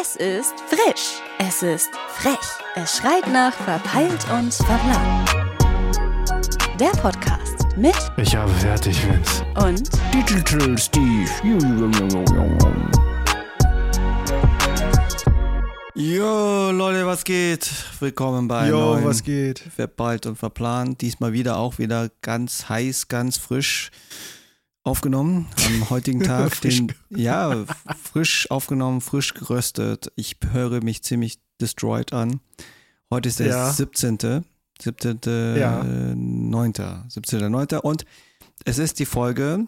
Es ist frisch. Es ist frech. Es schreit nach verpeilt und verplant. Der Podcast mit Ich habe fertig, Vince. und Digital Steve. Jo, Leute, was geht? Willkommen bei Jo, neuen was geht? Verballt und verplant. Diesmal wieder auch wieder ganz heiß, ganz frisch aufgenommen am heutigen Tag. Frisch den, ja, frisch aufgenommen, frisch geröstet. Ich höre mich ziemlich destroyed an. Heute ist der Ja. 17. 17. Ja. äh, 9. 17. 9. Und es ist die Folge,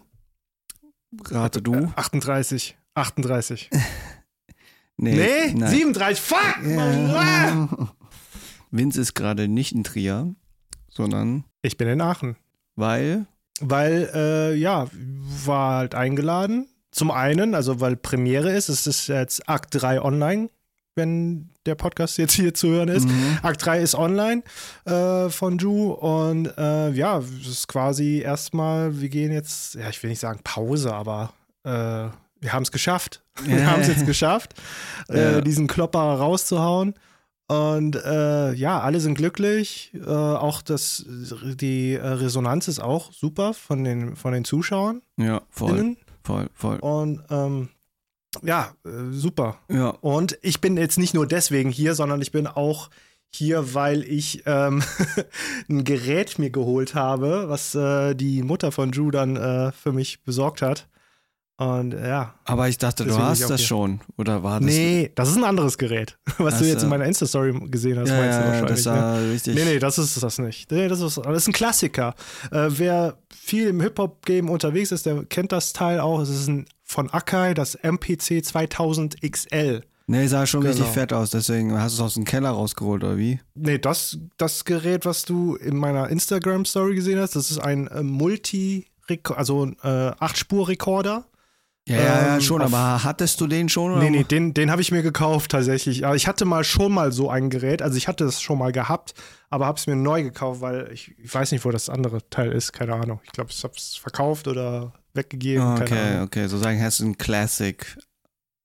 rate du. 38. 38. Nee, Nee, nein. 37. Fuck! Ja. Vince ist gerade nicht in Trier, sondern Ich bin in Aachen. weil. Weil, äh, ja, war halt eingeladen. Zum einen, also weil Premiere ist, es ist jetzt Akt 3 online, wenn der Podcast jetzt hier zu hören ist. Mhm. Akt 3 ist online äh, von Ju und äh, ja, es ist quasi erstmal, wir gehen jetzt, ja, ich will nicht sagen Pause, aber äh, wir haben es geschafft. Wir haben es jetzt geschafft, Ja. äh, diesen Klopper rauszuhauen. Und äh, ja, alle sind glücklich. Äh, auch das, die äh, Resonanz ist auch super von den, von den Zuschauern. Ja, voll, voll, voll. Und ähm, ja, äh, super. Ja, Und ich bin jetzt nicht nur deswegen hier, sondern ich bin auch hier, weil ich ähm, ein Gerät mir geholt habe, was äh, die Mutter von Drew dann äh, für mich besorgt hat. Und äh, ja. aber ich dachte, du hast das hier. schon. Oder war das? Nee, das ist ein anderes Gerät, was Ach du jetzt in meiner Insta-Story gesehen hast, ja, ja, wahrscheinlich. das ne? war richtig. Nee, nee, das ist das nicht. Nee, das ist, das ist ein Klassiker. Äh, wer viel im Hip-Hop-Game unterwegs ist, der kennt das Teil auch. Es ist ein, von Akai, das MPC 2000 XL. Nee, sah schon richtig Genau. fett aus, deswegen hast du es aus dem Keller rausgeholt, oder wie? Nee, das, das Gerät, was du in meiner Instagram-Story gesehen hast, das ist ein äh, Multi- also ein äh, 8-Spur-Rekorder. Ja, ja, ja, Ähm, schon, auf- aber hattest du den schon? Oder? Nee, nee, den, den habe ich mir gekauft tatsächlich. Aber ich hatte mal schon mal so ein Gerät, also ich hatte es schon mal gehabt, aber habe es mir neu gekauft, weil ich, ich weiß nicht, wo das andere Teil ist, keine Ahnung. Ich glaube, ich habe es verkauft oder weggegeben, keine Okay, Ahnung. okay, so sagen, hast du ein Classic,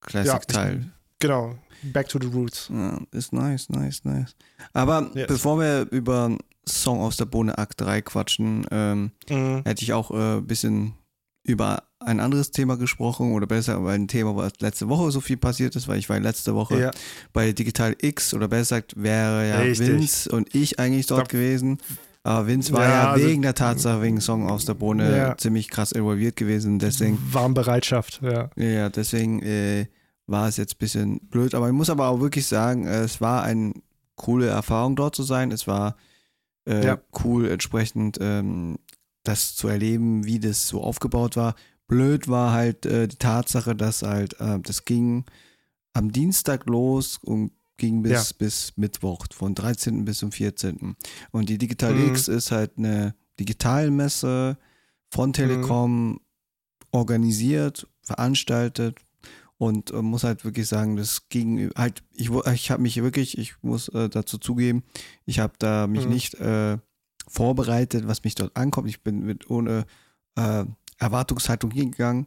Classic-Teil. Genau, back to the roots. Ja, ist nice, nice, nice. Aber Yes. bevor wir über Song aus der Bohne Akt 3 quatschen, ähm, Mhm. hätte ich auch ein äh, bisschen über ein anderes Thema gesprochen oder besser über ein Thema, was letzte Woche so viel passiert ist, weil ich war letzte Woche Ja. bei Digital X oder besser gesagt wäre ja Richtig. Vince und ich eigentlich dort Da- gewesen. Aber Vince war Ja, ja, also- wegen der Tatsache, wegen Song aus der Bohne Ja. ziemlich krass involviert gewesen. Deswegen, Warmbereitschaft, ja. ja, deswegen äh, war es jetzt ein bisschen blöd. Aber ich muss aber auch wirklich sagen, äh, es war eine coole Erfahrung dort zu sein. Es war äh, Ja. cool entsprechend ähm, das zu erleben, wie das so aufgebaut war. Blöd war halt äh, die Tatsache, dass halt äh, das ging am Dienstag los und ging bis, Ja. bis Mittwoch, von 13. bis zum 14. Und die Digital Mhm. X ist halt eine Digitalmesse von Telekom organisiert, veranstaltet und äh, muss halt wirklich sagen, das ging halt, ich, ich habe mich wirklich, ich muss äh, dazu zugeben, ich habe da mich Mhm. nicht äh, vorbereitet, was mich dort ankommt. Ich bin mit ohne äh, Erwartungshaltung hingegangen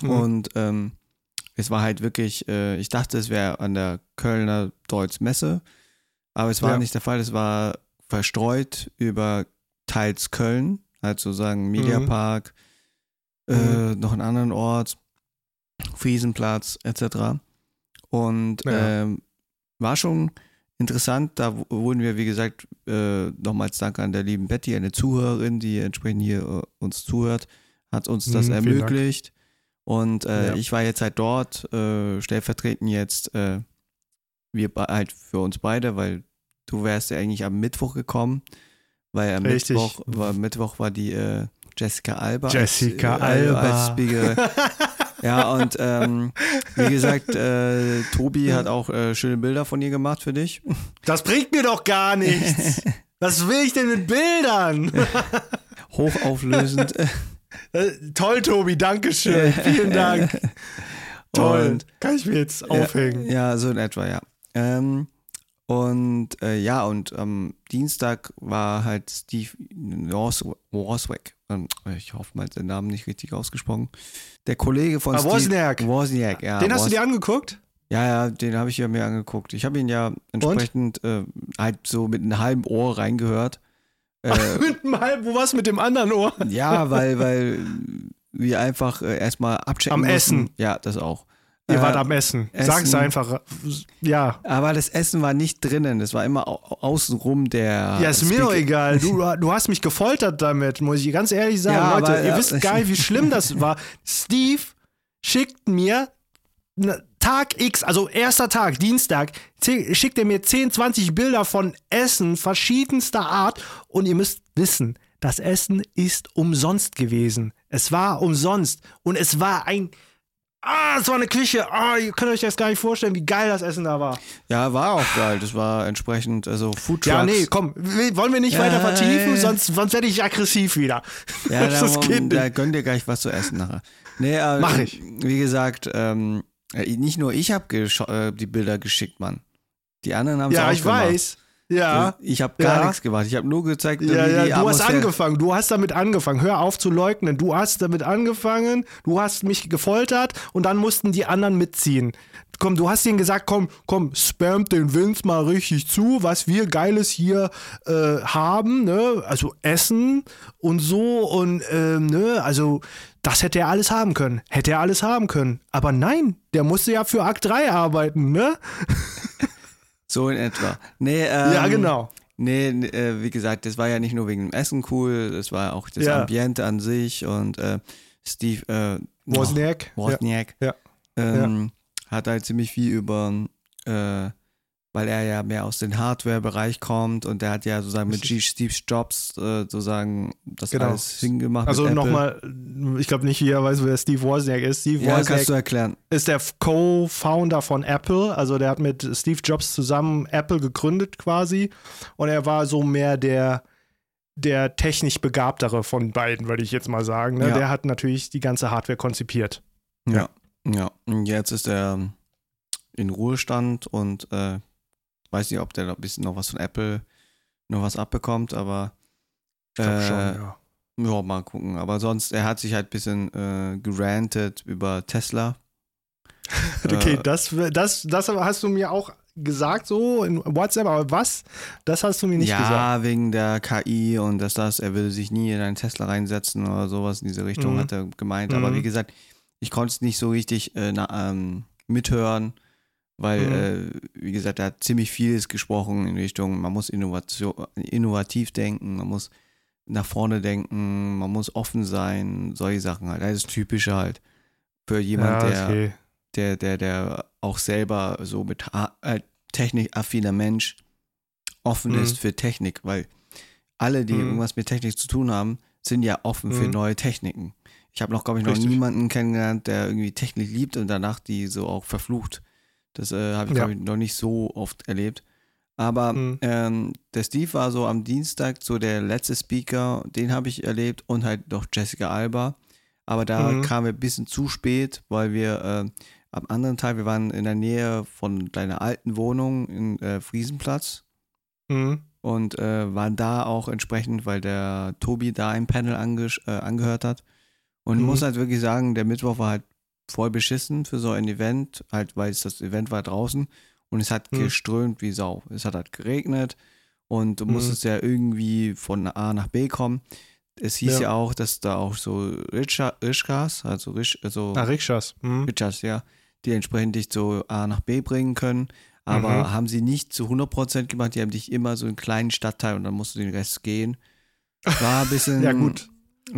Mhm. und ähm, es war halt wirklich, äh, ich dachte, es wäre an der Kölner Deutz Messe, aber es war Ja. nicht der Fall. Es war verstreut über teils Köln, halt sozusagen Mediapark, äh, Mhm. noch einen anderen Ort, Friesenplatz etc. Und Ja. ähm, war schon interessant. Da wurden wir, wie gesagt, äh, nochmals Dank an der lieben Betty, eine Zuhörerin, die entsprechend hier äh, uns zuhört, hat uns das Mhm, ermöglicht. Und äh, Ja. ich war jetzt halt dort, äh, stellvertretend jetzt, äh, wir halt für uns beide, weil du wärst ja eigentlich am Mittwoch gekommen, weil am Richtig. Mittwoch war, Mittwoch war die äh, Jessica Alba. Jessica als, Alba. Als. ja, und ähm, wie gesagt, äh, Tobi hat auch äh, schöne Bilder von ihr gemacht für dich. Das bringt mir doch gar nichts. Was will ich denn mit Bildern? Hochauflösend. Äh, toll, Tobi, danke schön. Vielen Dank. Toll. Und- Kann ich mir jetzt aufhängen? Ja, so in etwa, ja. Ähm, und äh, ja, und am Dienstag war halt Steve Worswick, ähm, ich hoffe mal den Namen nicht richtig ausgesprochen, der Kollege von Ah, Steve Wozniak. Wozniak, ja. Den hast Woz- du dir angeguckt? Ja, ja, den habe ich ja mir angeguckt. Ich habe ihn ja entsprechend äh, halt so mit einem halben Ohr reingehört. Äh, mit einem halben, wo war's mit dem anderen Ohr? ja, weil, weil wir einfach äh, erstmal abchecken Am mussten. Essen. Ja, das auch. Ihr Äh, wart am Essen. Sag's Essen. einfach. Ja. Aber das Essen war nicht drinnen, das war immer au außenrum der. Ja, ist mir doch Speaker- egal. Du, du hast mich gefoltert damit, muss ich ganz ehrlich sagen. Ja, Leute, aber, ihr ja, wisst ich- gar nicht, wie schlimm das war. Steve schickt mir ne, Tag X, also erster Tag, Dienstag, schickt er mir 10, 20 Bilder von Essen verschiedenster Art und ihr müsst wissen, das Essen ist umsonst gewesen. Es war umsonst und es war ein Ah, es war eine Küche. Ah, ihr könnt euch das gar nicht vorstellen, wie geil das Essen da war. Ja, war auch geil. Das war entsprechend, also Food Ja, Trucks. nee, komm, wollen wir nicht Ja, weiter vertiefen, ja. sonst, sonst werde ich aggressiv wieder. Ja, da, das geht da nicht. gönnt ihr gleich was zu essen nachher. Nee, äh, Mach ich. Wie gesagt, ähm, äh, nicht nur ich habe äh, die Bilder geschickt, Mann. Die anderen haben es Ja, auch ich gemacht. weiß. Ja. Ich habe gar Ja. nichts gemacht. Ich habe nur gezeigt, Ja, ja, du hast Atmosphäre- angefangen, du hast damit angefangen. Hör auf zu leugnen. Du hast damit angefangen, du hast mich gefoltert und dann mussten die anderen mitziehen. Komm, du hast ihnen gesagt, komm, komm, spamt den Vince mal richtig zu, was wir Geiles hier äh, haben, ne? Also Essen und so und ähm, ne, also das hätte er alles haben können. Hätte er alles haben können. Aber nein, der musste ja für Akt 3 arbeiten, ne? So in etwa. Nee, ähm, ja, genau. Nee, äh, wie gesagt, das war ja nicht nur wegen dem Essen cool, das war auch das Ja. Ambiente an sich und äh, Steve äh, Wozniak. Wozniak Ja. ähm, hat halt ziemlich viel über, äh, weil er ja mehr aus dem Hardware-Bereich kommt und der hat ja sozusagen mit G Steve Jobs äh, sozusagen das Genau. alles hingemacht. Also nochmal, ich glaube nicht jeder weiß, wer Steve Wozniak ist. Steve Ja, Wozniak kannst du erklären. ist der Co-Founder von Apple. Also der hat mit Steve Jobs zusammen Apple gegründet quasi. Und er war so mehr der, der technisch begabtere von beiden, würde ich jetzt mal sagen. Ne? Ja. Der hat natürlich die ganze Hardware konzipiert. Ja. Ja. Und jetzt ist er in Ruhestand und äh, weiß nicht, ob der noch ein bisschen noch was von Apple noch was abbekommt, aber Ich glaube äh, schon, ja. Ja, mal gucken. Aber sonst, er hat sich halt ein bisschen äh, gerantet über Tesla. Okay, äh, das, das, das hast du mir auch gesagt, so in WhatsApp, aber was? Das hast du mir nicht ja, gesagt. wegen der KI und dass das, er will sich nie in einen Tesla reinsetzen oder sowas in diese Richtung, Mhm. hat er gemeint. Aber Mhm. wie gesagt, ich konnte es nicht so richtig äh, na, ähm, mithören, weil, Mhm. äh, wie gesagt, er hat ziemlich vieles gesprochen in Richtung, man muss Innovation, innovativ denken, man muss nach vorne denken, man muss offen sein, solche Sachen halt. Das ist typische halt für jemand, ja, der okay. der, der, der auch selber so mit äh, technikaffiner Mensch offen Mhm. ist für Technik, weil alle, die Mhm. irgendwas mit Technik zu tun haben, sind ja offen für Mhm. neue Techniken. Ich habe noch, glaube ich, noch Richtig. niemanden kennengelernt, der irgendwie Technik liebt und danach die so auch verflucht. Das äh, habe ich, Ja. ich, noch nicht so oft erlebt. Aber Mhm. ähm, der Steve war so am Dienstag so der letzte Speaker, den habe ich erlebt und halt noch Jessica Alba. Aber da Mhm. kamen wir ein bisschen zu spät, weil wir äh, am anderen Tag, wir waren in der Nähe von deiner alten Wohnung in äh, Friesenplatz Mhm. und äh, waren da auch entsprechend, weil der Tobi da ein Panel ange äh, angehört hat. Und ich Mhm. muss halt wirklich sagen, der Mittwoch war halt voll beschissen für so ein Event, halt weil es das Event war draußen und es hat Mhm. geströmt wie Sau. Es hat halt geregnet und du Mhm. musstest ja irgendwie von A nach B kommen. Es hieß Ja. ja, auch, dass da auch so Richa- Rischkas, also Risch, also Ah, Rikschas. Rischas, ja, die entsprechend dich so A nach B bringen können. Aber Mhm. haben sie nicht zu 100% gemacht, die haben dich immer so in einen kleinen Stadtteil und dann musst du den Rest gehen. War ein bisschen. Ja, gut.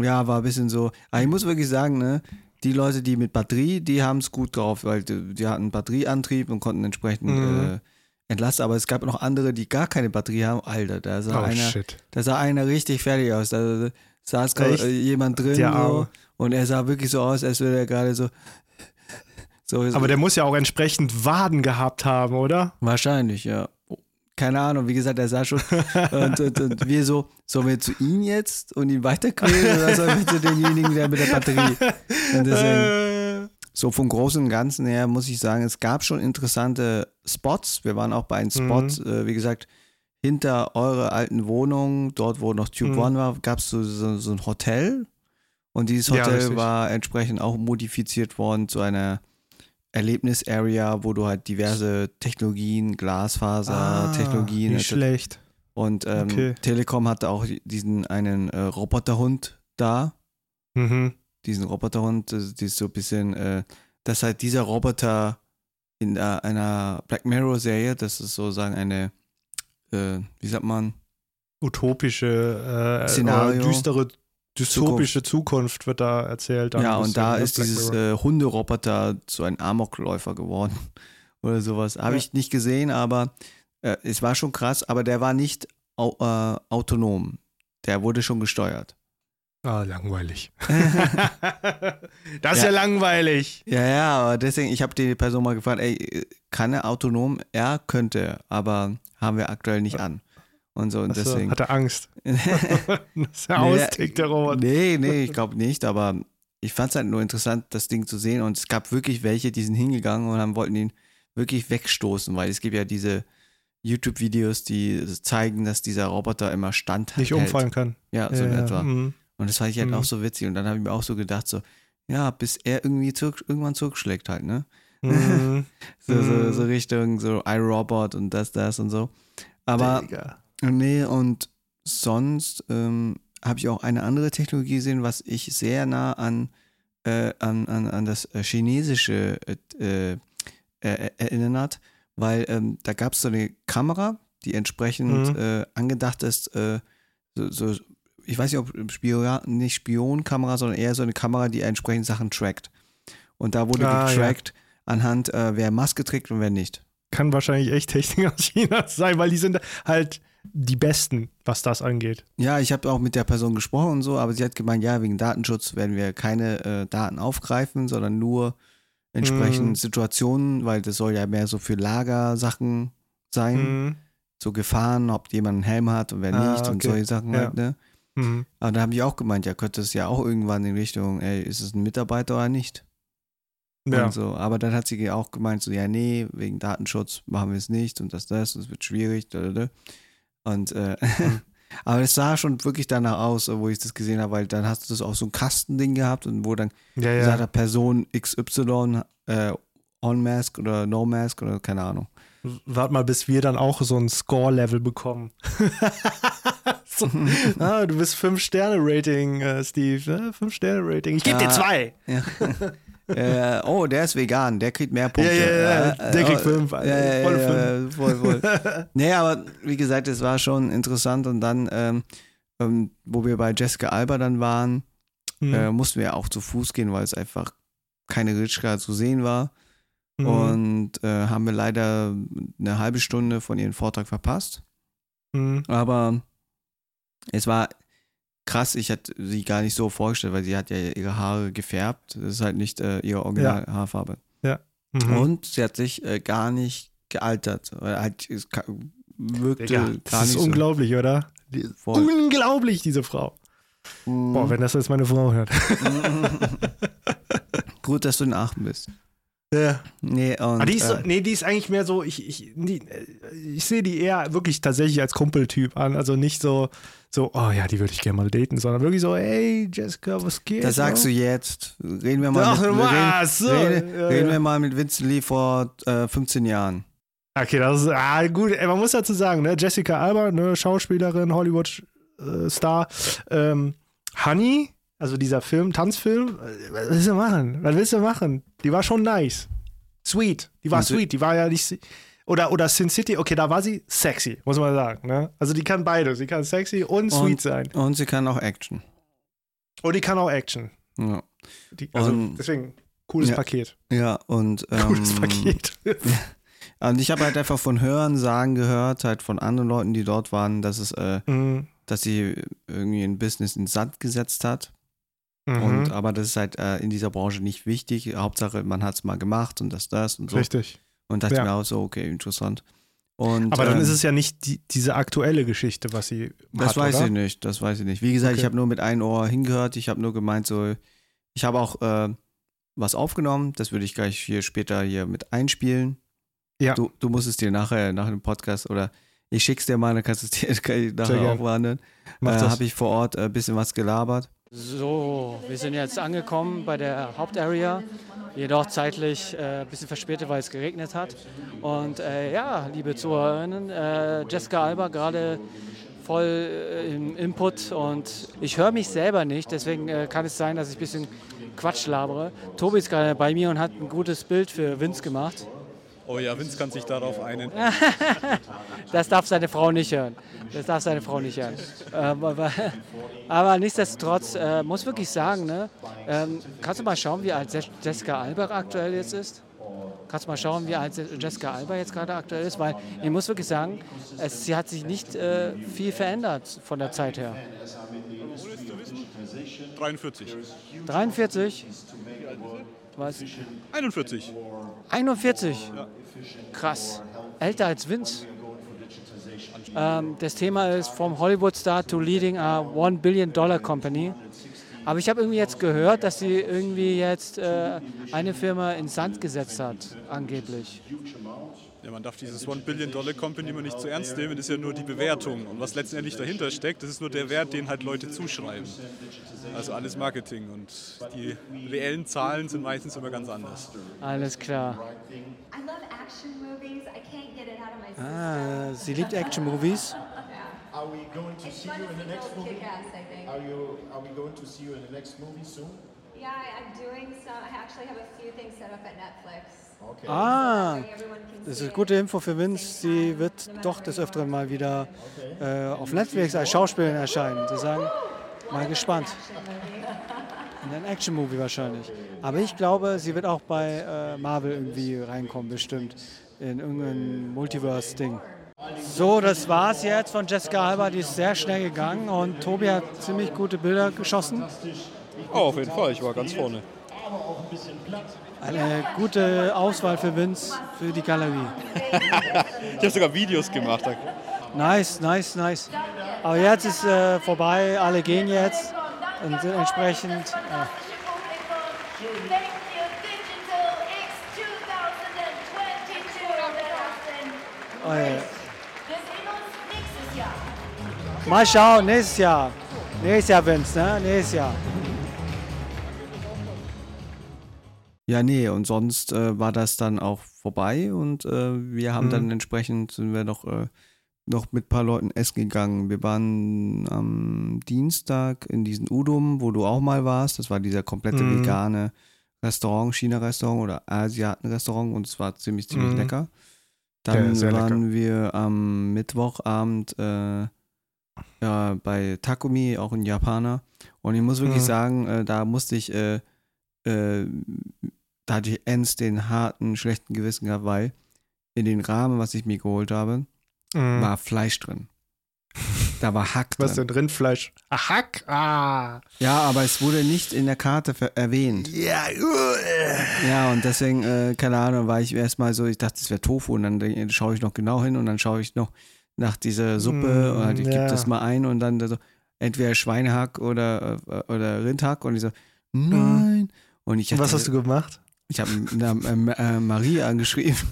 Ja, war ein bisschen so. Aber ich muss wirklich sagen, ne, die Leute, die mit Batterie, die haben es gut drauf, weil die, die hatten Batterieantrieb und konnten entsprechend Mhm. äh, entlasten. Aber es gab noch andere, die gar keine Batterie haben. Alter, da sah, Oh, einer, shit. da sah einer richtig fertig aus. Da saß gerade äh, jemand drin so, und er sah wirklich so aus, als würde er gerade so. so Aber der muss ja auch entsprechend Waden gehabt haben, oder? Wahrscheinlich, ja. Keine Ahnung, wie gesagt, er sah schon. und, und, und wir so, sollen wir zu ihm jetzt und ihn weiterquälen oder sollen wir zu demjenigen, der mit der Batterie? Und deswegen, Äh, so vom Großen und Ganzen her muss ich sagen, es gab schon interessante Spots. Wir waren auch bei einem Spot, Mhm. äh, wie gesagt, hinter eurer alten Wohnung, dort wo noch Tube Mhm. One war, gab es so, so, so ein Hotel. Und dieses Ja, Hotel richtig. war entsprechend auch modifiziert worden zu einer Erlebnis-Area, wo du halt diverse Technologien, Glasfaser-Technologien Ah, nicht schlecht. und ähm, Okay. Telekom hatte auch diesen einen äh, Roboterhund da. Mhm. Diesen Roboterhund, das ist so ein bisschen, äh, dass halt dieser Roboter in äh, einer Black Mirror-Serie, das ist sozusagen eine, äh, wie sagt man, Utopische, äh, Szenario. oder düstere, dystopische Zukunft. wird da erzählt. ja, und da ist dieses äh, Hunderoboter zu einem Amokläufer geworden oder sowas. Habe Ja. ich nicht gesehen, aber äh, es war schon krass, aber der war nicht au äh, autonom. Der wurde schon gesteuert. Ah, langweilig. das ist ja. Ja. langweilig. Ja, ja, aber deswegen, ich habe die Person mal gefragt, ey, kann er autonom? Er könnte, aber haben wir aktuell nicht an. Und so, und Achso, deswegen. hat er Angst. dass er Nee, austickt, der Roboter. nee, nee, ich glaube nicht, aber ich fand es halt nur interessant, das Ding zu sehen. Und es gab wirklich welche, die sind hingegangen und haben, wollten ihn wirklich wegstoßen, weil es gibt ja diese YouTube-Videos, die zeigen, dass dieser Roboter immer standhält. Nicht umfallen kann. Ja, so in Ja, etwa. mhm. Und das fand ich halt Mhm. auch so witzig. Und dann habe ich mir auch so gedacht, so, ja, bis er irgendwie zurück, irgendwann zurückschlägt halt, ne? Mhm. So, so, Mhm. so Richtung so iRobot und das, das und so. Aber Digga. Nee, und sonst ähm, habe ich auch eine andere Technologie gesehen, was ich sehr nah an, äh, an, an, an das äh, chinesische äh, äh, äh, erinnert, weil ähm, da gab es so eine Kamera, die entsprechend Mhm. äh, angedacht ist, äh, so, so, ich weiß nicht, ob Spion, nicht Spionkamera, sondern eher so eine Kamera, die entsprechend Sachen trackt. Und da wurde Ah, ja. getrackt anhand, äh, wer Maske trägt und wer nicht. Kann wahrscheinlich echt Technik aus China sein, weil die sind halt die Besten, was das angeht. Ja, ich habe auch mit der Person gesprochen und so, aber sie hat gemeint, ja, wegen Datenschutz werden wir keine äh, Daten aufgreifen, sondern nur entsprechend Mhm. Situationen, weil das soll ja mehr so für Lagersachen sein, Mhm. so Gefahren, ob jemand einen Helm hat und wer Ah, nicht und okay. solche Sachen Ja. halt, ne? Mhm. Aber da habe ich auch gemeint, ja, könnte es ja auch irgendwann in Richtung, ey, ist es ein Mitarbeiter oder nicht? Ja. Und so. Aber dann hat sie auch gemeint, so, ja, nee, wegen Datenschutz machen wir es nicht und das, das, es wird schwierig. Da, da, da. Und äh, aber es sah schon wirklich danach aus, wo ich das gesehen habe, weil dann hast du das auch so ein Kastending gehabt und wo dann ja, gesagt ja. hat, Person XY äh, on Mask oder No Mask oder keine Ahnung. Wart mal, bis wir dann auch so ein Score-Level bekommen. so, ah, du bist 5-Sterne-Rating, äh, Steve. Ne? 5-Sterne-Rating. Ich gebe dir Ja. zwei. Ja. Äh, oh, der ist vegan, der kriegt mehr Punkte. Ja, ja, ja, Äh, der äh, kriegt oh, fünf, Ja, Alter. ja, ja, ja, voll, voll. nee, aber wie gesagt, es war schon interessant und dann, ähm, ähm, wo wir bei Jessica Alba dann waren, Mhm. äh, mussten wir auch zu Fuß gehen, weil es einfach keine Ritschka zu sehen war. Mhm. Und äh, haben wir leider eine halbe Stunde von ihrem Vortrag verpasst. Mhm. Aber es war krass, ich hatte sie gar nicht so vorgestellt, weil sie hat ja ihre Haare gefärbt. Das ist halt nicht äh, ihre Originalhaarfarbe. Mhm. Und sie hat sich äh, gar nicht gealtert. Weil Halt, es wirkte Digga, gar das ist nicht unglaublich, oder? Die unglaublich, diese Frau. Mhm. Boah, wenn das jetzt meine Frau hört. Gut, dass du in Aachen bist. Ja. Nee, und, Aber die ist, so, äh, nee, die ist eigentlich mehr so, ich, ich, die, ich sehe die eher wirklich tatsächlich als Kumpeltyp an. Also nicht so, so, oh ja, die würde ich gerne mal daten, sondern wirklich so, hey Jessica, was geht? das sagst du jetzt. Reden wir mal Ach, mit, was? So, reden, reden, ja, reden ja. wir mal mit Vincent Lee vor äh, 15 Jahren. Okay, das ist, ah, gut, ey, man muss dazu sagen, ne, Jessica Alba, ne, Schauspielerin, Hollywood-Star, ähm, Honey, also dieser Film, Tanzfilm, äh, was willst du machen? Was willst du machen? Die war schon nice. Sweet. Die war Und sweet. Die war ja nicht. Oder, oder Sin City, okay, da war sie sexy, muss man sagen. Ne? Also die kann beide. Sie kann sexy und sweet sein. Und sie kann auch Action. Und die kann auch Action. Ja, Die, also Und- deswegen, cooles Ja. Paket. ja und ähm, Cooles Paket. Und ich habe halt einfach von Hören sagen gehört, halt von anderen Leuten, die dort waren, dass es, äh, Mhm. dass sie irgendwie ein Business in Sand gesetzt hat. Mhm. Und aber das ist halt äh, in dieser Branche nicht wichtig. Hauptsache, man hat es mal gemacht und das, das und so. Richtig. Und dachte Ja. mir auch so, okay, interessant. Und, Aber dann ähm, ist es ja nicht die, diese aktuelle Geschichte, was sie Das hat, weiß oder? ich nicht, das weiß ich nicht. Wie gesagt, ich Okay. habe nur mit einem Ohr hingehört. Ich habe nur gemeint, so, ich habe auch äh, was aufgenommen. Das würde ich gleich hier später hier mit einspielen. Ja. Du, du musst es dir nachher, nach dem Podcast oder ich schick's dir mal, dann kannst du es dir ich nachher auch. Mach Äh, habe ich vor Ort ein bisschen was gelabert. So, wir sind jetzt angekommen bei der Hauptarea, jedoch zeitlich äh, ein bisschen verspätet, weil es geregnet hat. Und äh, ja, liebe Zuhörerinnen, äh, Jessica Alba gerade voll äh, im Input und ich höre mich selber nicht, deswegen äh, kann es sein, dass ich ein bisschen Quatsch labere. Tobi ist gerade bei mir und hat ein gutes Bild für Vince gemacht. Oh ja, Vince kann sich darauf einen. das darf seine Frau nicht hören. Das darf seine Frau nicht hören. Ähm, aber, aber, nichtsdestotrotz äh, muss wirklich sagen, ne, ähm, kannst du mal schauen, wie alt Jessica Alba aktuell jetzt ist? Kannst du mal schauen, wie alt Jessica Alba jetzt gerade aktuell ist? Weil ich muss wirklich sagen, es, sie hat sich nicht äh, viel verändert von der Zeit her. 43. 43? Was? 41. 41? Ja. Krass. Älter als Vince. Ähm, das Thema ist From Hollywood Star to Leading a One Billion Dollar Company. Aber ich habe irgendwie jetzt gehört, dass sie irgendwie jetzt äh, eine Firma in Sand gesetzt hat, angeblich. Ja, man darf dieses One Billion Dollar Company immer nicht zu ernst nehmen, das ist ja nur die Bewertung. Und was letztendlich dahinter steckt, das ist nur der Wert, den halt Leute zuschreiben. Also alles Marketing und die reellen Zahlen sind meistens immer ganz anders. Alles klar. Ah, sie liebt Action Movies. Are we going to see you in the next movie? Are you are we going to see you in the next movie soon? Yeah, I'm doing some. I actually have a few things set up at Netflix. Ah, das ist gute Info für Vince. Sie wird doch des Öfteren mal wieder äh, auf Netflix als Schauspielerin erscheinen. Sie sagen, mal gespannt. In einem Action-Movie wahrscheinlich. Aber ich glaube, sie wird auch bei äh, Marvel irgendwie reinkommen, bestimmt. In irgendein Multiverse-Ding. So, das war's jetzt von Jessica Alba. Die ist sehr schnell gegangen und Tobi hat ziemlich gute Bilder geschossen. Oh, auf jeden Fall. Ich war ganz vorne. Eine gute Auswahl für Vince, für die Galerie. ich habe sogar Videos gemacht. Nice, nice, nice. Aber jetzt ist äh, vorbei, alle gehen jetzt und entsprechend. Äh, Oh, ja. Mal schauen, nächstes Jahr. Nächstes Jahr, Vince, ne? Nächstes Jahr. Ja, nee, und sonst äh, war das dann auch vorbei und äh, wir haben mhm. dann entsprechend, sind wir noch, äh, noch mit ein paar Leuten essen gegangen. Wir waren am Dienstag in diesem Udum, wo du auch mal warst. Das war dieser komplette mhm. vegane Restaurant, China-Restaurant oder Asiaten-Restaurant und es war ziemlich, ziemlich mhm. lecker. Dann ja, waren lecker. wir am Mittwochabend äh, ja, bei Takumi, auch ein Japaner. Und ich muss wirklich mhm. sagen, äh, da musste ich äh, äh, da hatte ich ends den harten, schlechten Gewissen gehabt, weil in den Rahmen, was ich mir geholt habe, mm. war Fleisch drin. Da war Hack drin. Was denn drin? Fleisch? Ah, Hack? Ah. Ja, aber es wurde nicht in der Karte erwähnt. Ja, uh. Ja, und deswegen, äh, keine Ahnung, war ich erstmal so, ich dachte, es wäre Tofu und dann schaue ich noch genau hin und dann schaue ich noch nach dieser Suppe mm, und ich ja. gebe das mal ein und dann so, entweder Schweinehack oder, äh, oder Rindhack und ich so, nein. Und ich hatte, Was hast du gemacht? Ich habe äh, äh, Marie angeschrieben.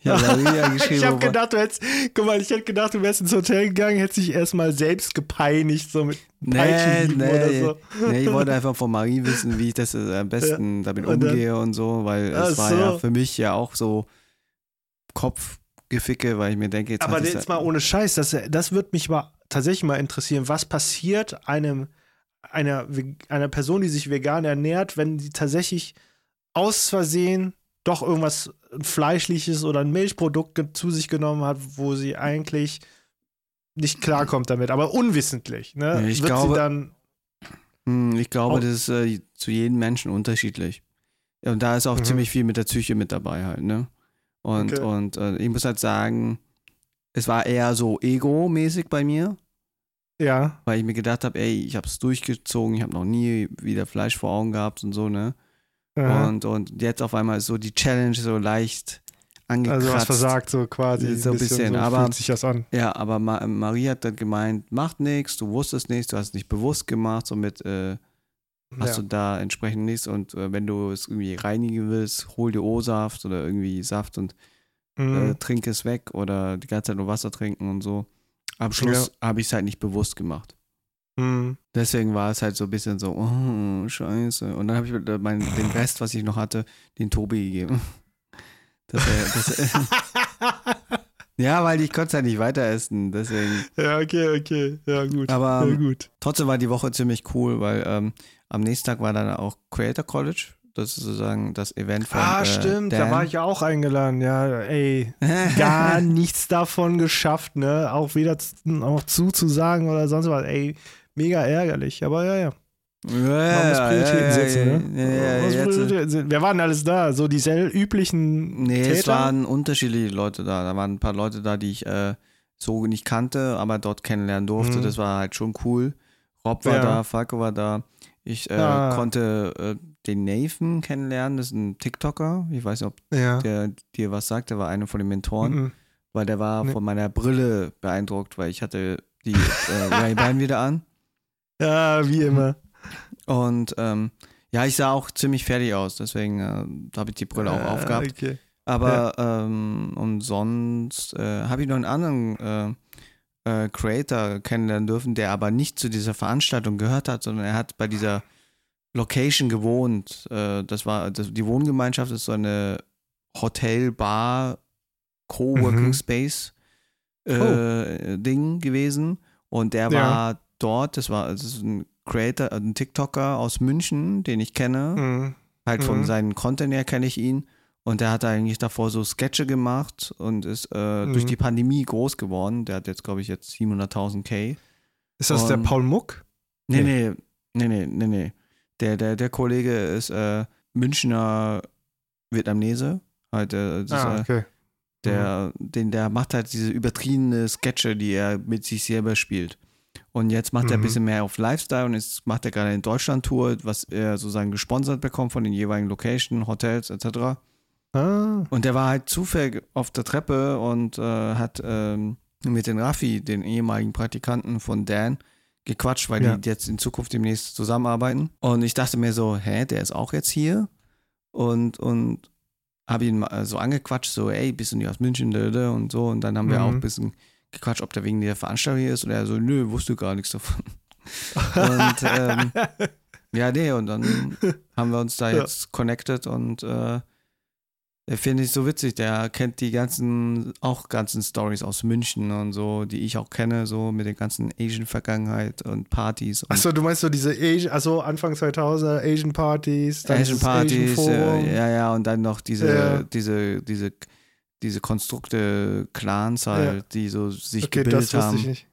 Ich habe Marie angeschrieben. ich habe gedacht, du hättest, guck mal, ich hätte gedacht, du wärst ins Hotel gegangen, hättest dich erstmal selbst gepeinigt, so mit nee, nee, oder so. Nee, ich wollte einfach von Marie wissen, wie ich das äh, am besten ja. damit umgehe und, und so, weil es war so. ja für mich ja auch so Kopfgeficke, weil ich mir denke, jetzt Aber jetzt mal ohne Scheiß, das, das würde mich mal tatsächlich mal interessieren. Was passiert einem einer, einer Person, die sich vegan ernährt, wenn sie tatsächlich aus Versehen doch irgendwas Fleischliches oder ein Milchprodukt zu sich genommen hat, wo sie eigentlich nicht klarkommt damit, aber unwissentlich. Ne? Ich, glaube, hm, ich glaube, das ist äh, zu jedem Menschen unterschiedlich. Und da ist auch mhm. ziemlich viel mit der Psyche mit dabei halt, ne? Und, okay. und äh, ich muss halt sagen, es war eher so ego-mäßig bei mir. Ja. Weil ich mir gedacht habe, ey, ich habe es durchgezogen, ich habe noch nie wieder Fleisch vor Augen gehabt und so, ne? Und, und jetzt auf einmal ist so die Challenge so leicht angekratzt. Also was versagt so quasi. So ein bisschen, bisschen so aber fühlt sich das an. Ja, aber Ma Marie hat dann gemeint, macht nichts, du wusstest nichts, du hast es nicht bewusst gemacht, somit äh, hast ja. du da entsprechend nichts und äh, wenn du es irgendwie reinigen willst, hol dir O-Saft oder irgendwie Saft und mhm. äh, trink es weg oder die ganze Zeit nur Wasser trinken und so. Am Schluss ja. habe ich es halt nicht bewusst gemacht. Mhm. Deswegen war es halt so ein bisschen so, oh, scheiße. Und dann habe ich mein, den Rest, was ich noch hatte, den Tobi gegeben. Dass er, dass er ja, weil ich konnte es ja nicht weiter essen, deswegen. Ja, okay, okay. Ja, gut. Aber ja, gut. trotzdem war die Woche ziemlich cool, weil ähm, am nächsten Tag war dann auch Creator College. Das ist sozusagen das Event von Ah, äh, stimmt, Dan. da war ich ja auch eingeladen. Ja, ey, gar nichts davon geschafft, ne? Auch wieder z- auch zuzusagen oder sonst was. Ey, mega ärgerlich. Aber ja, ja. Ja, Man muss Prioritäten ja, setzen, ja, ne? Ja, ja, jetzt, Prioritäten setzen. Wer war denn alles da? So die üblichen Nee, es Täter? waren unterschiedliche Leute da. Da waren ein paar Leute da, die ich äh, so nicht kannte, aber dort kennenlernen durfte. Mhm. Das war halt schon cool. Rob war da, Falco war da. Ich äh, Ah. konnte äh, den Nathan kennenlernen. Das ist ein TikToker. Ich weiß nicht, ob der dir was sagt. Der war einer von den Mentoren, Mhm. weil der war Nee. von meiner Brille beeindruckt, weil ich hatte die äh, Ray-Ban wieder an. Ja, wie immer. Und ähm, ja, ich sah auch ziemlich fertig aus. Deswegen äh, habe ich die Brille auch Ah, aufgehabt. Okay. Aber ähm, und sonst äh, habe ich noch einen anderen äh, äh, Creator kennenlernen dürfen, der aber nicht zu dieser Veranstaltung gehört hat, sondern er hat bei dieser Location gewohnt. Äh, das war das, die Wohngemeinschaft ist so eine Hotel, Bar, Coworking Mhm. Space äh, Ding gewesen. Und der Oh. Ja. war dort. Das war ist ein Creator, ein TikToker aus München, den ich kenne. Mhm. Halt von Mhm. seinen Content her kenne ich ihn. Und der hat eigentlich davor so Sketche gemacht und ist äh, durch Mhm. die Pandemie groß geworden. Der hat jetzt, glaube ich, jetzt 700.000 K. Ist das der Und- Paul Muck? Nee, nee, nee, nee, nee, nee. Der, der, der Kollege ist äh, Münchner Vietnamese. Halt, äh, das, Ah, äh, okay. der, den, der macht halt diese übertriebene Sketche, die er mit sich selber spielt. Und jetzt macht er ein Mhm. bisschen mehr auf Lifestyle und jetzt macht er gerade eine Deutschland-Tour, was er sozusagen gesponsert bekommt von den jeweiligen Location, Hotels etc. Ah, Und der war halt zufällig auf der Treppe und äh, hat ähm, mit den Raffi, den ehemaligen Praktikanten von Dan, gequatscht, weil Ja. die jetzt in Zukunft demnächst zusammenarbeiten. Und ich dachte mir so, hä, der ist auch jetzt hier? Und, und habe ihn mal so angequatscht, so, ey, bist du nicht aus München, und so. Und dann haben wir Mhm. auch ein bisschen gequatscht, ob der wegen der Veranstaltung hier ist. Und er so, nö, wusste gar nichts davon. und ähm, ja, nee, und dann haben wir uns da Ja. jetzt connected und äh, der finde ich so witzig. Der kennt die ganzen, auch ganzen Stories aus München und so, die ich auch kenne, so mit der ganzen Asian-Vergangenheit und Partys. Achso, du meinst so diese Asian, also Anfang 2000er Asian Partys, dann Asian äh, ja, ja, und dann noch diese, Ja. diese, diese, diese Konstrukte Clans halt, die so sich okay, gebildet das wusste haben. ich nicht.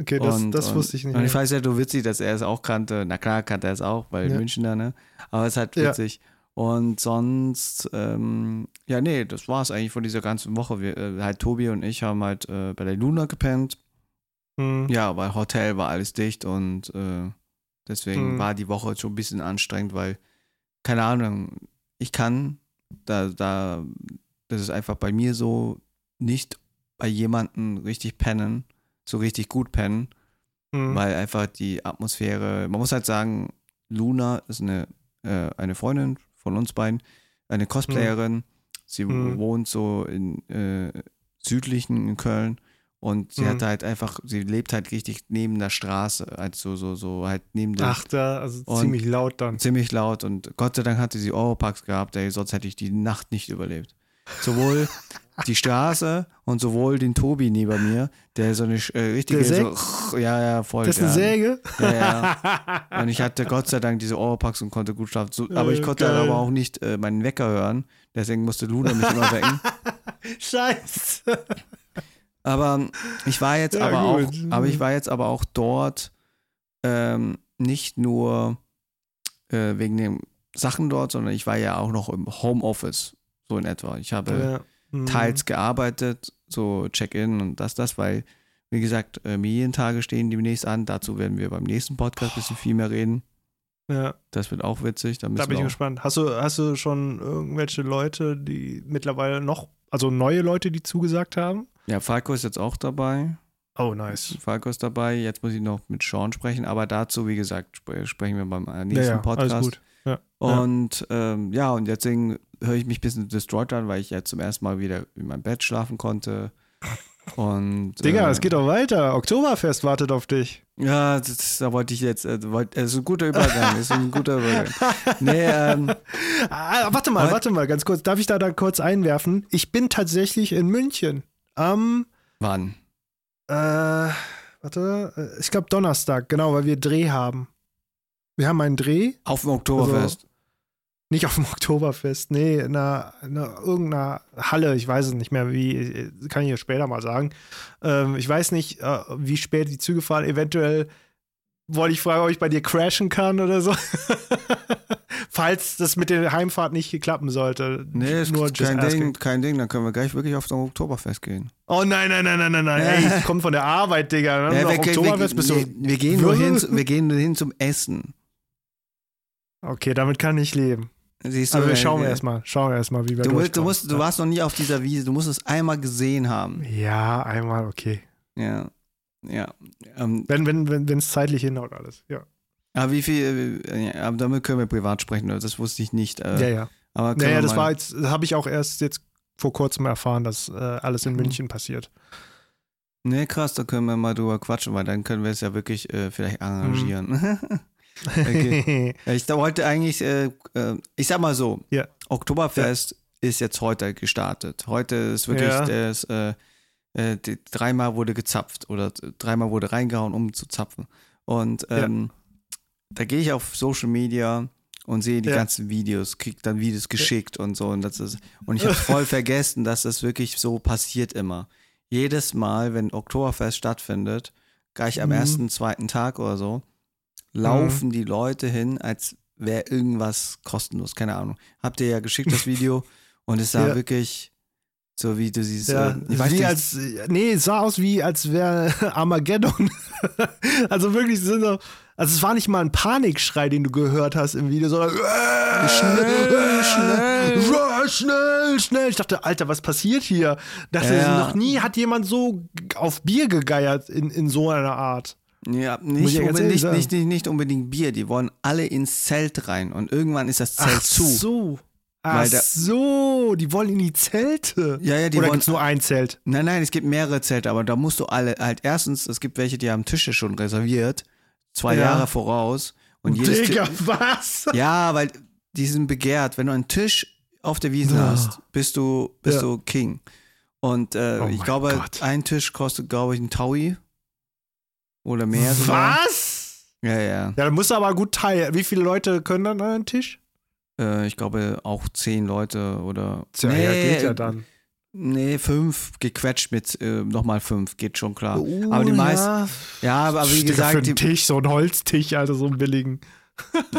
Okay, das, und, das wusste ich nicht. Und ich weiß ja, du witzig, dass er es auch kannte. Na klar, kannte er es auch, weil Ja. Münchner, ne? Aber es ist halt Ja. witzig. Und sonst, ähm, ja, nee, das war es eigentlich von dieser ganzen Woche. Wir, äh, halt Tobi und ich haben halt äh, bei der Luna gepennt. Hm. Ja, weil Hotel war alles dicht und äh, deswegen Mhm. war die Woche schon ein bisschen anstrengend, weil, keine Ahnung, ich kann, da, da, das ist einfach bei mir so, nicht bei jemandem richtig pennen, so richtig gut pennen, Hm. weil einfach die Atmosphäre, man muss halt sagen, Luna ist eine, äh, eine Freundin von uns beiden, eine Cosplayerin. Sie Mhm. wohnt so in äh, südlichen in Köln und sie Mhm. hat halt einfach, sie lebt halt richtig neben der Straße, also so, so halt neben der Ach, da, also ziemlich laut dann. ziemlich laut und Gott sei Dank hatte sie Europax gehabt, ey, sonst hätte ich die Nacht nicht überlebt. Sowohl die Straße und sowohl den Tobi neben mir, der so eine äh, richtige, so, ja, ja, voll. Das ist eine. Säge? Ja, ja. Und ich hatte Gott sei Dank diese Oropax und konnte gut schlafen. So, aber ich konnte geil. aber auch nicht äh, meinen Wecker hören. Deswegen musste Luna mich immer wecken. Scheiße. Aber ich war jetzt Ja, aber auch, gut. aber ich war jetzt aber auch dort ähm, nicht nur äh, wegen den Sachen dort, sondern ich war ja auch noch im Homeoffice, so in etwa. Ich habe Ja. Hm. teils gearbeitet, so Check-in und das, das, weil, wie gesagt, äh, Medientage stehen demnächst an. Dazu werden wir beim nächsten Podcast ein bisschen viel mehr reden. Ja, Das wird auch witzig. Da, da bin ich gespannt. Hast du, hast du schon irgendwelche Leute, die mittlerweile noch, also neue Leute, die zugesagt haben? ja, Falco ist jetzt auch dabei. Oh, nice. Falco ist dabei. Jetzt muss ich noch mit Sean sprechen, aber dazu, wie gesagt, sp sprechen wir beim äh, nächsten ja, ja, Podcast. alles gut. Ja. ja. Und ähm, ja, und deswegen höre ich mich ein bisschen destroyed an, weil ich jetzt zum ersten Mal wieder in meinem Bett schlafen konnte. Und, Digga, äh, es geht doch weiter. Oktoberfest wartet auf dich. Ja, das, da wollte ich jetzt, äh, wollt, es ist ein guter Übergang, es ist ein guter Übergang. Nee, ähm, Ah, warte mal, warte mal, ganz kurz. Darf ich da, da kurz einwerfen? Ich bin tatsächlich in München. Am, wann? äh, warte, äh, ich glaube Donnerstag, genau, weil wir Dreh haben. Wir haben einen Dreh, Auf dem Oktoberfest. Nicht auf dem Oktoberfest, nee, in einer, in einer irgendeiner Halle, ich weiß es nicht mehr, wie, äh, kann ich ja später mal sagen. Ähm, ich weiß nicht, äh, wie spät die Züge fahren. Eventuell wollte ich fragen, ob ich bei dir crashen kann oder so. Falls das mit der Heimfahrt nicht klappen sollte. nee, ist Nur kein Ding, asking. kein Ding, dann können wir gleich wirklich auf dem Oktoberfest gehen. Oh nein, nein, nein, nein, nein, nein. Ey, ich komme von der Arbeit, Digga. Ja, wir, Oktoberfest wir, bist du. wir, wir, gehen nur hin, wir gehen nur hin zum Essen. Okay, damit kann ich leben. Siehst du, Aber wir äh, schauen erstmal, schauen wir erstmal, wie wir Du, musst- du, musst, du warst noch nie auf dieser Wiese, du musst es einmal gesehen haben. Ja, einmal, okay. Ja. Ja. Ähm, Wenn es wenn, wenn, zeitlich hinhaut, alles. Ja, aber wie viel, äh, ja, damit können wir privat sprechen, das wusste ich nicht. Äh, ja. ja. Aber Naja, das war jetzt, habe ich auch erst jetzt vor kurzem erfahren, dass äh, alles in Mhm. München passiert. Nee, krass, da können wir mal drüber quatschen, weil dann können wir es ja wirklich äh, vielleicht arrangieren. Okay. Ja, Ich wollte eigentlich, äh, äh, ich sag mal so, Ja. Oktoberfest ist jetzt heute gestartet. Heute ist wirklich Ja. das, äh, äh, die, dreimal wurde gezapft oder dreimal wurde reingehauen, um zu zapfen. Und Ja. ähm, da gehe ich auf Social Media und sehe die Ja. ganzen Videos, krieg dann Videos geschickt und so. Und, das ist, und ich habe voll vergessen, dass das wirklich so passiert immer. Jedes Mal, wenn Oktoberfest stattfindet, gleich am Mhm. ersten, zweiten Tag oder so, laufen die Leute hin, als wäre irgendwas kostenlos. Keine Ahnung. Habt ihr ja geschickt, das Video. und es sah Ja. wirklich so, wie du siehst. Ja, äh, ich weiß wie nicht, als, nee, es sah aus wie, als wäre Armageddon. also wirklich, sind so, also es war nicht mal ein Panikschrei, den du gehört hast im Video, sondern äh, Schnell, schnell. äh, schnell, schnell. Ich dachte, Alter, was passiert hier? Dachte, Ja. noch nie hat jemand so auf Bier gegeiert in, in so einer Art. Ja, nicht, ja nicht, nicht, nicht, nicht unbedingt Bier. Die wollen alle ins Zelt rein. Und irgendwann ist das Zelt Ach zu. so. Ach da- so, die wollen in die Zelte. Ja, ja, die Oder wollen. gibt's nur ein Zelt? Nein, nein, es gibt mehrere Zelte, aber da musst du alle, halt erstens, es gibt welche, die haben Tische schon reserviert, zwei Ja. Jahre voraus. Und jedes Digga, was? Ja, weil die sind begehrt. Wenn du einen Tisch auf der Wiese Ja. hast, bist du, bist Ja. du King. Und äh, Oh ich glaube, Gott. ein Tisch kostet, glaube ich, ein Taui. Oder mehr sogar. Was? Ja, ja. Ja, dann musst du aber gut teilen. Wie viele Leute können dann an einen Tisch? Äh, ich glaube auch zehn Leute oder. Tja, ja, geht ja dann. Nee, fünf, gequetscht mit äh, nochmal fünf, geht schon klar. Oh, aber die meisten, ja. ja, aber wie Digga, für gesagt, einen die, Tisch, so ein Holztisch, Alter, so einen billigen.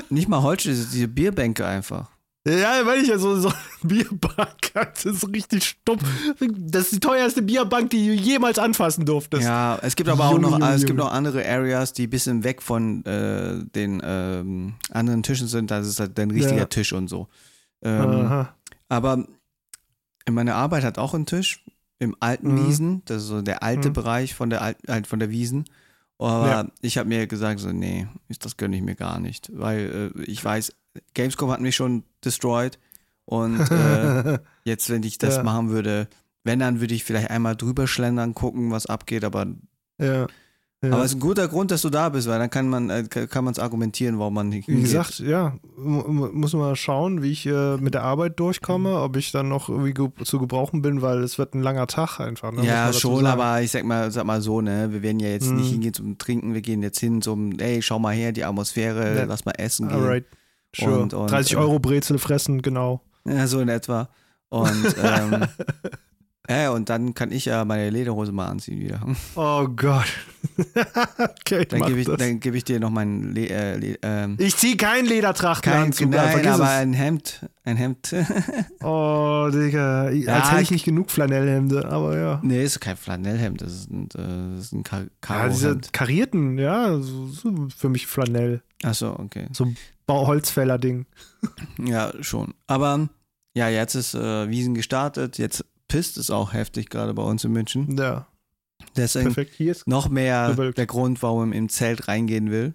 nicht mal Holz, diese, diese Bierbänke einfach. Ja, weil ich ja so, so eine Bierbank das ist richtig stumpf. Das ist die teuerste Bierbank, die du jemals anfassen durftest. Ja, es gibt aber auch noch, es gibt noch andere Areas, die ein bisschen weg von äh, den ähm, anderen Tischen sind. Das ist halt ein richtiger Ja. Tisch und so. Ähm, aber meine Arbeit hat auch einen Tisch im alten Mhm. Wiesen. Das ist so der alte Mhm. Bereich von der alten, halt von der Wiesen. Aber Ja. ich habe mir gesagt, so, nee, das gönne ich mir gar nicht. Weil äh, ich weiß, Gamescom hat mich schon destroyed. Und äh, jetzt, wenn ich das Ja. machen würde, wenn, dann würde ich vielleicht einmal drüber schlendern, gucken, was abgeht, aber ja. ja. aber es ist ein guter Grund, dass du da bist, weil dann kann man äh, kann man es argumentieren, warum man nicht Wie gesagt, ja, mu- mu- muss man mal schauen, wie ich äh, mit der Arbeit durchkomme, ob ich dann noch irgendwie ge zu gebrauchen bin, weil es wird ein langer Tag einfach. Ne? Ja, schon, aber ich sag mal, sag mal so, ne, wir werden ja jetzt Mhm. nicht hingehen zum Trinken, wir gehen jetzt hin zum, ey, schau mal her, die Atmosphäre, Ja. lass mal essen gehen. Alright. Sure. Und- und, 30 äh, Euro Brezel fressen, genau. Ja, so in etwa. Und ähm, ja, und dann kann ich ja meine Lederhose mal anziehen wieder. Oh Gott. okay, Dann gebe ich, dann geb ich dir noch mein Le äh, Le ähm, Ich zieh keinen Ledertrachten kein, nein, aber es. ein Hemd, ein Hemd. Oh, Digga. Ja, Als hätte ich ich- nicht genug Flanellhemde, aber ja. nee, ist kein Flanellhemd, das ist ein, das ist ein Kar Ja, diese karierten, ja, so, so für mich Flanell. Achso, okay. So ein Bau- Holzfäller-Ding. Ja, schon. Aber ja, jetzt ist äh, Wiesen gestartet. Jetzt pisst es auch heftig gerade bei uns in München. Ja, Deswegen perfekt. Hier ist. noch mehr Bewölkt. der Grund, warum im Zelt reingehen will.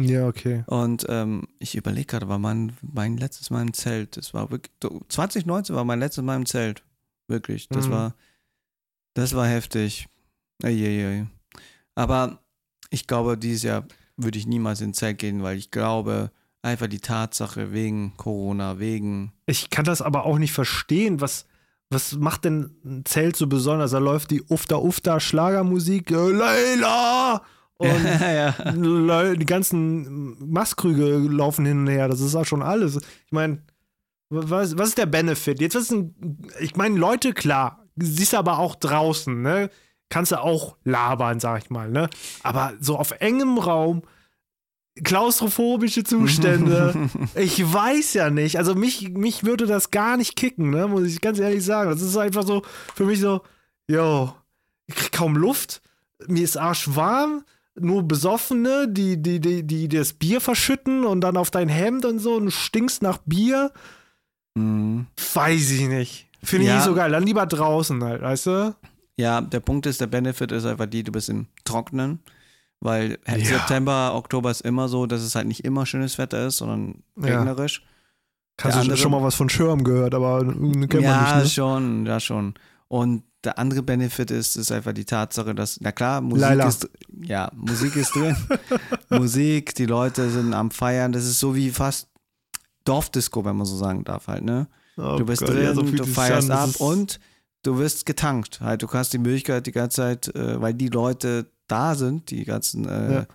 Ja, okay. Und ähm, ich überlege gerade, war mein, mein letztes Mal im Zelt. Das war wirklich. 2019 war mein letztes Mal im Zelt. Wirklich. Das Mhm. war. Das war heftig. Eieiei. Aber ich glaube, dieses Jahr würde ich niemals ins Zelt gehen, weil ich glaube, einfach die Tatsache wegen Corona, wegen. Ich kann das aber auch nicht verstehen, was, was macht denn ein Zelt so besonders? Da läuft die Ufta Ufta Schlagermusik, äh, Leila! Und ja. die ganzen Maskrüge laufen hin und her. Das ist auch schon alles. Ich meine, was, was ist der Benefit? Jetzt ist ein, ich meine, Leute, klar, siehst du aber auch draußen, ne? Kannst du auch labern, sag ich mal, ne? Aber so auf engem Raum, klaustrophobische Zustände, ich weiß ja nicht. Also mich, mich würde das gar nicht kicken, ne? Muss ich ganz ehrlich sagen. Das ist einfach so für mich so, yo, ich krieg kaum Luft, mir ist arschwarm nur Besoffene, die, die, die, die das Bier verschütten und dann auf dein Hemd und so und du stinkst nach Bier. Mhm. Weiß ich nicht. Finde ich Ja. nicht so geil. Dann lieber draußen halt, weißt du? Ja, der Punkt ist, der Benefit ist einfach die, du bist im Trocknen, weil Ja. September, Oktober ist immer so, dass es halt nicht immer schönes Wetter ist, sondern Ja. regnerisch. Hast Der du schon mal was von Schirm gehört, aber kennt ja, man nicht, ne? schon, ja schon. Und der andere Benefit ist, ist einfach die Tatsache, dass, na klar, Musik Laila. ist, ja, Musik ist drin. Musik, die Leute sind am Feiern, das ist so wie fast Dorfdisco, wenn man so sagen darf halt, ne? Oh Du bist Gott, drin, ja, so du feierst ab und du wirst getankt. Halt, du hast die Möglichkeit die ganze Zeit, äh, weil die Leute da sind, die ganzen äh, Ja.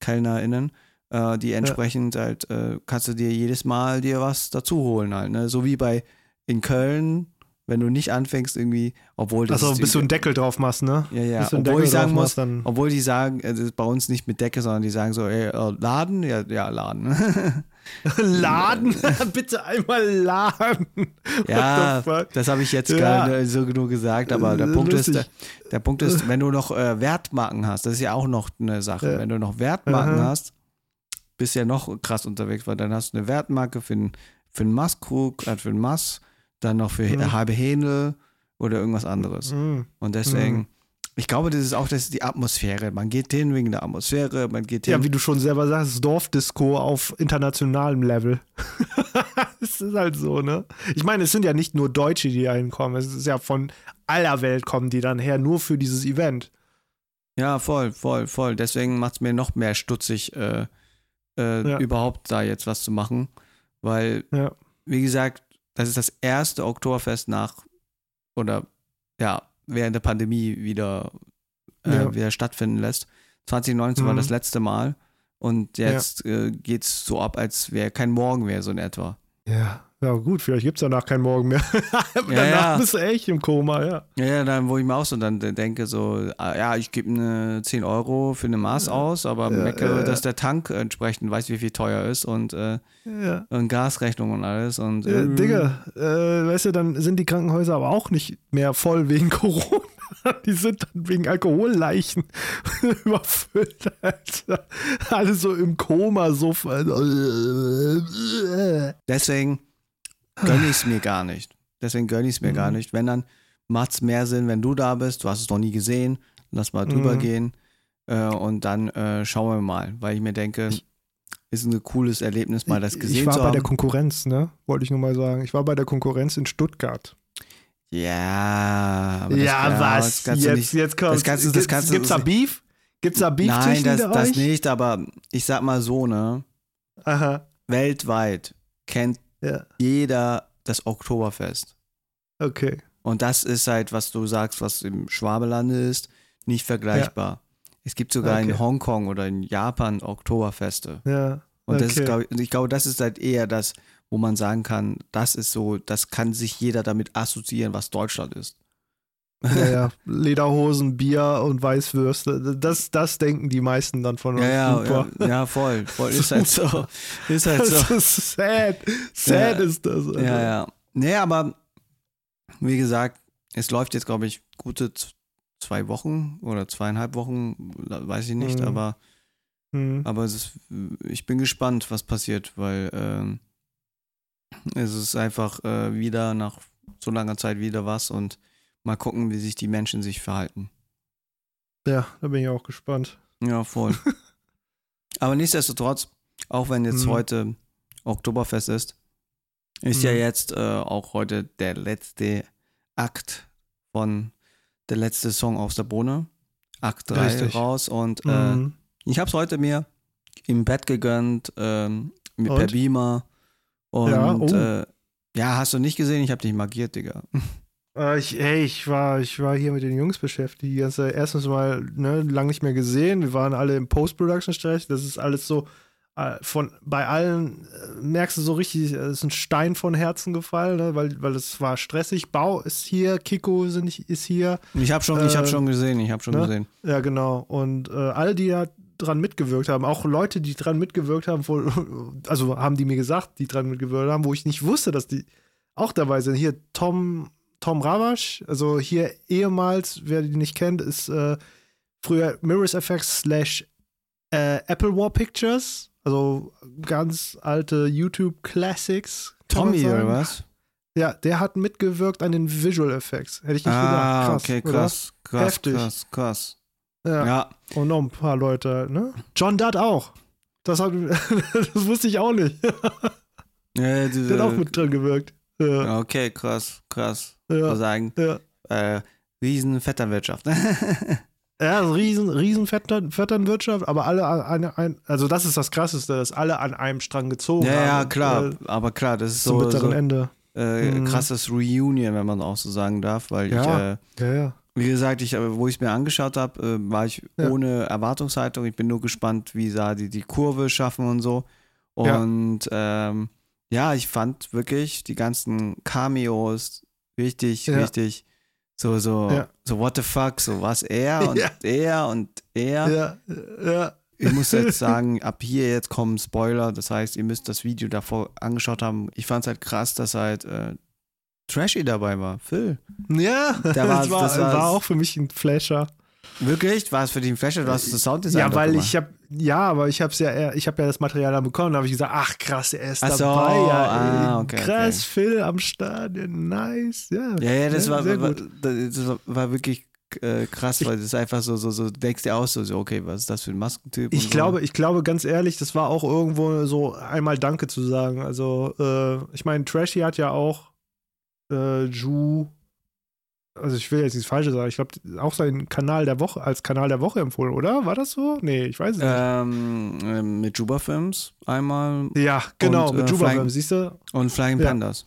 KellnerInnen, äh, die entsprechend halt, äh, kannst du dir jedes Mal dir was dazu holen halt, ne? So wie bei in Köln, wenn du nicht anfängst irgendwie, obwohl das ist bis du einen Deckel drauf machst, ne? ja, ja, obwohl ich sagen muss, obwohl die sagen, das ist bei uns nicht mit Decke, sondern die sagen so, ey, äh, Laden? Ja, ja, Laden. Laden? Bitte einmal laden. Ja, das habe ich jetzt Ja. gar nicht so genug gesagt, aber der Punkt ist, der, der Punkt ist, wenn du noch äh, Wertmarken hast, das ist ja auch noch eine Sache. Ja. Wenn du noch Wertmarken Aha. hast, bist du ja noch krass unterwegs, weil dann hast du eine Wertmarke für einen für einen Masskrug, äh, für einen Mass, dann noch für Mhm. halbe Hähne oder irgendwas anderes. Mhm. Und deswegen, Mhm. Ich glaube, das ist auch das ist die Atmosphäre. Man geht hin wegen der Atmosphäre, man geht hin. Ja, wie du schon selber sagst, Dorfdisco auf internationalem Level. Es ist halt so, ne? Ich meine, es sind ja nicht nur Deutsche, die da hinkommen. Es ist ja von aller Welt kommen die dann her, nur für dieses Event. Ja, voll, voll, voll. Deswegen macht es mir noch mehr stutzig, äh, äh, Ja. überhaupt da jetzt was zu machen. Weil, Ja. wie gesagt, das ist das erste Oktoberfest nach oder ja, während der Pandemie wieder, äh, Ja. wieder stattfinden lässt. 2019 war Mhm. das letzte Mal und jetzt äh, geht es so ab, als wäre kein Morgen mehr, so in etwa. Ja. Ja, gut, vielleicht gibt es danach keinen Morgen mehr. Ja, danach ja. bist du echt im Koma, ja. Ja, ja, dann, wo ich mir auch so dann denke, so, ah, ja, ich gebe eine 10 Euro für eine Maß aus, aber Ja, meckere, ja, dass der Tank entsprechend weiß, wie viel teuer ist und, äh, Ja. und Gasrechnung und alles. Und, Äh, äh, Digga, äh, weißt du, dann sind die Krankenhäuser aber auch nicht mehr voll wegen Corona. Die sind dann wegen Alkoholleichen überfüllt, Alter. Alle so im Koma, so. Deswegen gönne ich es mir gar nicht. Deswegen gönne ich es mir gar Mhm. nicht. Wenn, dann macht es mehr Sinn, wenn du da bist, du hast es noch nie gesehen, lass mal drüber Mhm. gehen äh, und dann äh, schauen wir mal, weil ich mir denke, ist ein cooles Erlebnis, mal das gesehen ich war zu bei haben. der Konkurrenz, ne? Wollte ich nur mal sagen. Ich war bei der Konkurrenz in Stuttgart. ja, aber das, ja, was? das jetzt, nicht- jetzt kommt. das kannst du- das kannst du- Gibt's da Beef? Gibt's da Beef Nein, das, das nicht, aber ich sag mal so, ne? Aha. Weltweit kennt Ja, jeder das Oktoberfest. okay. Und das ist halt, was du sagst, was im Schwabeland ist, nicht vergleichbar. Es gibt sogar in Okay. Hongkong oder in Japan Oktoberfeste. Ja. Und das ist, okay. glaub, ich ich glaube, das ist halt eher das, wo man sagen kann, das ist so, das kann sich jeder damit assoziieren, was Deutschland ist. Ja, ja. Lederhosen, Bier und Weißwürste. Das, das denken die meisten dann von uns. Ja, ja, Super. ja, ja, voll, voll. Ist halt so. Ist halt Das so. ist sad. Sad Ja. ist das. Alter. Ja, ja. Nee, aber wie gesagt, es läuft jetzt, glaube ich, gute zwei Wochen oder zweieinhalb Wochen, weiß ich nicht, Mhm. aber, Hm. aber ist, ich bin gespannt, was passiert, weil ähm, es ist einfach äh, wieder nach so langer Zeit wieder was und mal gucken, wie sich die Menschen sich verhalten. Ja, da bin ich auch gespannt. Ja, voll. aber nichtsdestotrotz, auch wenn jetzt Mhm. heute Oktoberfest ist, ist ja Mhm. jetzt äh, auch heute der letzte Akt von der letzte Song aus der Bohne, Akt 3 Richtig. raus und äh, Mhm. ich habe es heute mir im Bett gegönnt, ähm, mit per Und? Beamer und Ja, oh. äh, ja, hast du nicht gesehen? Ich habe dich markiert, Digga. Äh, ich, ey, ich war, ich war hier mit den Jungs beschäftigt. Die ganze, erstens mal, ne, lang nicht mehr gesehen. Wir waren alle im Post-Production-Stress. Das ist alles so, äh, von, bei allen äh, merkst du so richtig, es ist ein Stein von Herzen gefallen, ne, weil, weil es war stressig. Bau ist hier, Kiko sind, ist hier. Ich habe schon, ich habe Äh, schon gesehen, ich habe schon ne? gesehen. Ja, genau. Und äh, alle, die da dran mitgewirkt haben, auch Leute, die dran mitgewirkt haben, wo, also haben die mir gesagt, die dran mitgewirkt haben, wo ich nicht wusste, dass die auch dabei sind. Hier Tom, Tom Ravasch, also hier ehemals, wer die nicht kennt, ist äh, früher Mirrors FX slash äh, Apple War Pictures, also ganz alte YouTube Classics. Tommy oder was? Ja, der hat mitgewirkt an den Visual Effects. Hätte ich nicht Ah, gedacht. Krass, okay, oder? krass, krass, Heftig. krass, krass. Ja. Ja, Und noch ein paar Leute, ne? John Dutt auch. Das, hat, das wusste ich auch nicht. äh, diese, Der hat auch mit drin gewirkt. Ja, Okay, krass, krass. Ja, würde sagen, ja. äh, riesen Vetternwirtschaft. Ja, also riesen, riesen Vettern, Vetternwirtschaft, aber alle an ein, also das ist das Krasseste, dass alle an einem Strang gezogen ja, haben. ja, klar. Äh, aber klar, das ist zum so, bitteren so Ende. äh, Mhm. krasses Reunion, wenn man auch so sagen darf, weil Ja. ich, äh, Ja, wie gesagt, ich, äh, wo ich es mir angeschaut habe, äh, war ich ohne Erwartungshaltung. Ich bin nur gespannt, wie da die die Kurve schaffen und so. Und ähm, ja, ich fand wirklich die ganzen Cameos richtig, Ja. richtig so, so, Ja. so what the fuck, so was er und Ja. er und er. Ja, ja. Ich muss jetzt sagen, ab hier jetzt kommen Spoiler. Das heißt, ihr müsst das Video davor angeschaut haben. Ich fand es halt krass, dass halt äh, Trashy dabei war. Phil. Ja, war- das, war, das war- war auch für mich ein Flasher. Wirklich? War es für dich ein Flasher? Du hast das Sounddesign Ja, weil ich habe ja, aber ich habe ja, ich habe ja das Material dann bekommen, da habe ich gesagt, ach krass, er ist Ach so, dabei, ja, ah, okay, krass, Phil am Start, ja, nice, ja. Ja, ja, das, war, sehr war, gut. das war- war wirklich äh, krass, weil das ist einfach so, so, so, denkst dir aus, so, so, okay, was ist das für ein Maskentyp? Ich und glaube, ich glaube ganz ehrlich, das war auch irgendwo so einmal Danke zu sagen. Also, äh, ich meine, Trashy hat ja auch äh, Ju, also ich will jetzt nichts Falsches sagen, ich glaube auch seinen Kanal der Woche als Kanal der Woche empfohlen, oder? War das so? Nee, ich weiß es so. Ähm, äh, mit Juba Films einmal nicht. Ja, genau, und, mit äh, Juba Flying- siehst du? und Flying Ja. Pandas.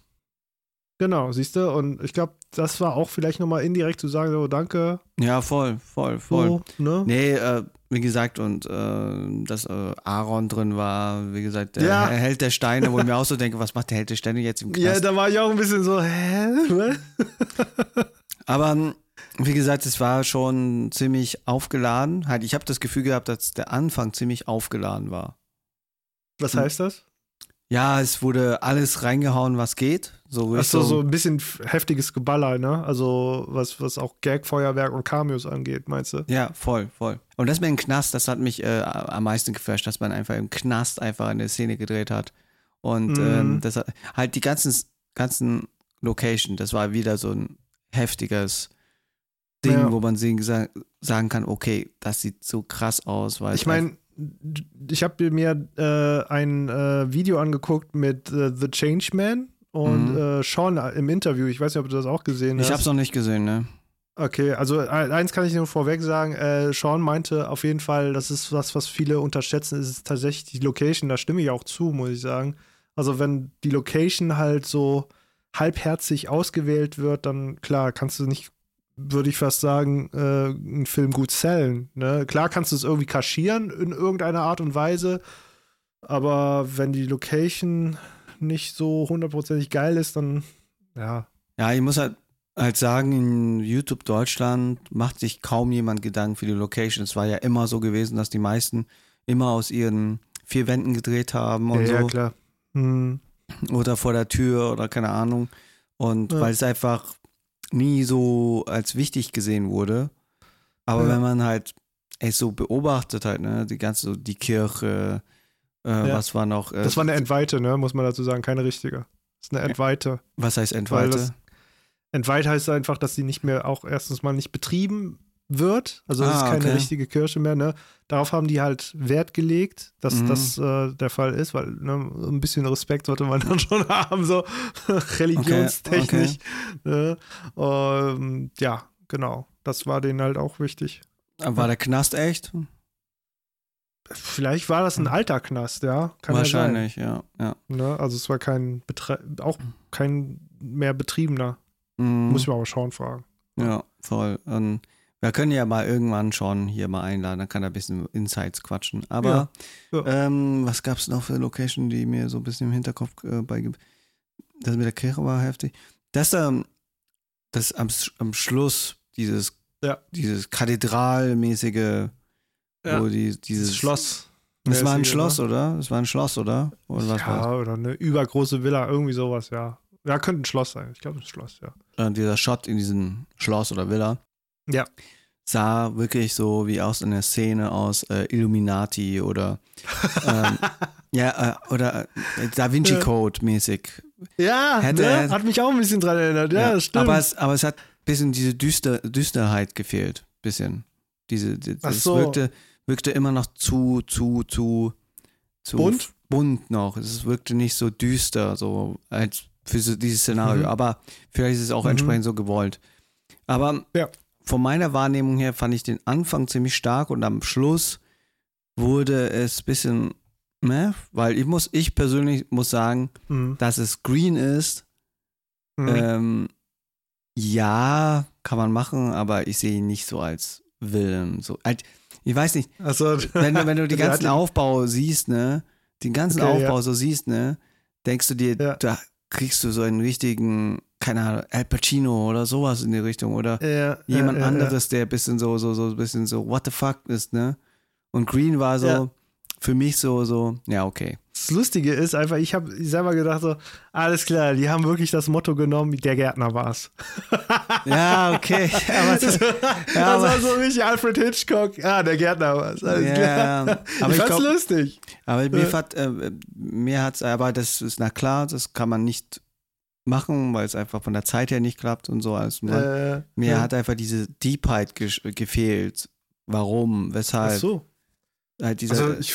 Genau, siehst du? Und ich glaube, das war auch vielleicht nochmal indirekt zu sagen, so danke, Ja, voll, voll, voll. so, ne? Nee, äh, wie gesagt, und äh, dass äh, Aaron drin war, wie gesagt, der Ja. Held der Steine, wo ich mir auch so denke, was macht der Held der Steine jetzt im Ja, Knast? da war ich auch ein bisschen so, hä? Aber ähm, wie gesagt, es war schon ziemlich aufgeladen. Halt, ich habe das Gefühl gehabt, dass der Anfang ziemlich aufgeladen war. Was Hm. heißt das? Ja, es wurde alles reingehauen, was geht. So Achso, so ein bisschen heftiges Geballer, ne? Also was, was auch Gag-Feuerwerk und Cameos angeht, meinst du? Ja, voll, voll. Und das mit dem Knast, das hat mich äh, am meisten geflasht, dass man einfach im Knast einfach eine Szene gedreht hat. Und Mhm. ähm, das hat, halt die ganzen, ganzen Location, das war wieder so ein heftiges Ding, Ja. wo man sehen, sa- sagen kann, okay, das sieht so krass aus. Weil Ich es meine, ich habe mir äh, ein äh, Video angeguckt mit äh, The Changeman und Mhm. äh, Sean im Interview. Ich weiß nicht, ob du das auch gesehen ich hast. hab's noch nicht gesehen, ne? Okay, also e- eins kann ich nur vorweg sagen. Äh, Sean meinte auf jeden Fall, das ist was, was viele unterschätzen, ist tatsächlich die Location. Da stimme ich auch zu, muss ich sagen. Also wenn die Location halt so halbherzig ausgewählt wird, dann klar, kannst du nicht, würde ich fast sagen, äh, einen Film gut sellen. Ne? Klar kannst du es irgendwie kaschieren in irgendeiner Art und Weise, aber wenn die Location nicht so hundertprozentig geil ist, dann ja, Ja, ich muss halt, halt sagen, in YouTube Deutschland macht sich kaum jemand Gedanken für die Location. Es war ja immer so gewesen, dass die meisten immer aus ihren vier Wänden gedreht haben und ja, so. klar. Hm. Oder vor der Tür oder keine Ahnung. Und Ja. weil es einfach nie so als wichtig gesehen wurde. Aber Ja. wenn man halt es so beobachtet halt, ne, die ganze, so die Kirche, äh, Ja. was war noch, äh, Das war eine Entweite, ne? muss man dazu sagen, keine richtige. Das ist eine Entweite. was heißt Entweite? das- Entweiht heißt einfach, dass die nicht mehr auch erstens mal nicht betrieben wird. Also es Ah, ist keine okay. richtige Kirche mehr. Ne? Darauf haben die halt Wert gelegt, dass Mhm. das äh, der Fall ist, weil ne, ein bisschen Respekt sollte man dann schon haben, so religionstechnisch. Ne? Ähm, ja, genau. Das war denen halt auch wichtig. War der Knast echt? Vielleicht war das ein alter Knast, ja. Kann Wahrscheinlich, ja, ja. Ne? Also es war kein Betre auch kein mehr betriebener. Mhm. Muss ich mal aber schauen fragen. Ja, voll. Und wir können ja mal irgendwann schon hier mal einladen, dann kann er ein bisschen Insights quatschen. Aber Ja, ja. Ähm, was gab es noch für Location, die mir so ein bisschen im Hinterkopf äh, beigibt? Das mit der Kirche war heftig. Das, ähm, das am, am Schluss, dieses, Ja. dieses kathedralmäßige, Ja. wo die, dieses Das Schloss. Das war ein Schloss, ne? oder? Das war ein Schloss, oder? Oder was Ja, oder eine übergroße Villa, irgendwie sowas, ja. Ja, könnte ein Schloss sein. Ich glaube, ein Schloss, ja. das? Äh, dieser Shot in diesem Schloss oder Villa. Ja. Sah wirklich so wie aus einer Szene aus äh, Illuminati oder ähm, ja, äh, oder äh, Da Vinci Ja. Code mäßig. Ja, Hätte ne? hat mich auch ein bisschen dran erinnert. Ja, das stimmt. Aber es, aber es hat ein bisschen diese Düster, Düsterheit gefehlt. Bisschen. Diese, die, es so. wirkte, wirkte immer noch zu, zu, zu, zu Bunt? bunt noch. Es wirkte nicht so düster, so als für so dieses Szenario. Mhm. Aber vielleicht ist es auch Mhm. entsprechend so gewollt. Aber Ja. Von meiner Wahrnehmung her fand ich den Anfang ziemlich stark und am Schluss wurde es ein bisschen, ne? Weil ich muss, ich persönlich muss sagen, Mhm. dass es green ist, Mhm. ähm, ja, kann man machen, aber ich sehe ihn nicht so als Villain. So, halt, ich weiß nicht, also, wenn du, wenn du die ganzen Aufbau siehst, ne, den ganzen Okay, Aufbau ja. so siehst, ne, denkst du dir, Ja. da kriegst du so einen richtigen, keine Ahnung, Al Pacino oder sowas in die Richtung oder ja, jemand ja, anderes, der ein bisschen so, so, so, ein bisschen so, what the fuck ist, ne? Und Green war so, für mich so, so, ja, okay. Das Lustige ist einfach, ich habe selber gedacht so, alles klar, die haben wirklich das Motto genommen, der Gärtner war's. Ja, okay. aber Das, ja, das aber- war so richtig Alfred Hitchcock. Ah, der Gärtner war's. Alles Ja, klar. aber ich ich fand's glaub- lustig. Aber mir, Ja. fand, äh, mir hat's, aber das ist, na klar, das kann man nicht machen, weil es einfach von der Zeit her nicht klappt und so alles. Äh, mir ja. hat einfach diese Deepheit gesch- gefehlt. Warum, Ach weshalb? so. Halt dieser, Also ich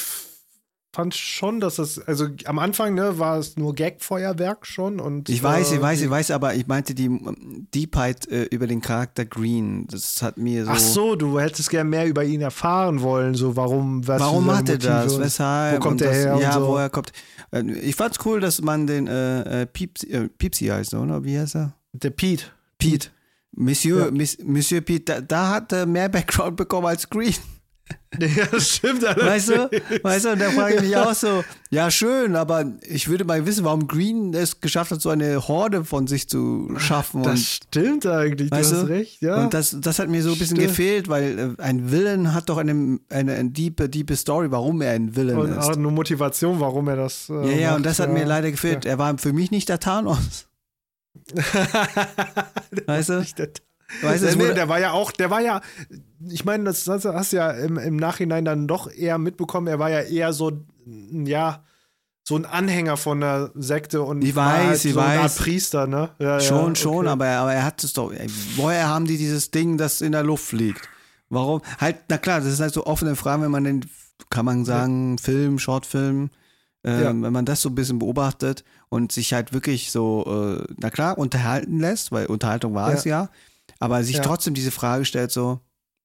fand schon, dass das, also am Anfang ne, war es nur Gag-Feuerwerk schon und ich weiß, äh, ich weiß, ich weiß, aber ich meinte die ähm, Deepheit äh, über den Charakter Green. Das hat mir so. Ach so, du hättest gern mehr über ihn erfahren wollen, so warum, was Warum macht er das? Weshalb? wo kommt er her Ja, so. woher kommt. Äh, Ich fand's cool, dass man den äh, äh, Piepsi, äh, Piepsi heißt, oder? Wie heißt er? Der Pete. Pete. Monsieur, Ja. Miss, Monsieur Pete, da, da hat er mehr Background bekommen als Green. Ja, das stimmt Weißt du? Weißt du, und da frage ich mich auch so, ja schön, aber ich würde mal wissen, warum Green es geschafft hat, so eine Horde von sich zu schaffen. Das und stimmt eigentlich, du Weißt hast du? recht, ja. und das, das hat mir so ein bisschen Stimmt. gefehlt, weil äh, ein Villain hat doch eine, eine, eine diepe, diepe Story, warum er ein Villain und ist. auch eine Motivation, warum er das. Äh, ja, ja, macht, und das hat ja. mir leider gefehlt. Er war für mich nicht der Thanos. Weißt du? Nicht der- Weißt du, nee, der war ja auch, der war ja, ich meine, das hast, du- hast du ja im, im Nachhinein dann doch eher mitbekommen, er war ja eher so, ja, so ein Anhänger von der Sekte und Ich war weiß, halt ich so eine Art weiß. Priester, ne? Ja, Schon, ja, schon, okay. aber, aber er hat es doch. ey, Woher haben die dieses Ding, das in der Luft fliegt? Warum? Halt, na klar, das ist halt so offene Fragen, wenn man den, kann man sagen, Film, Shortfilm, ähm, Ja. wenn man das so ein bisschen beobachtet und sich halt wirklich so, äh, na klar, unterhalten lässt, weil Unterhaltung war Ja. es ja, aber sich Ja. trotzdem diese Frage stellt, so,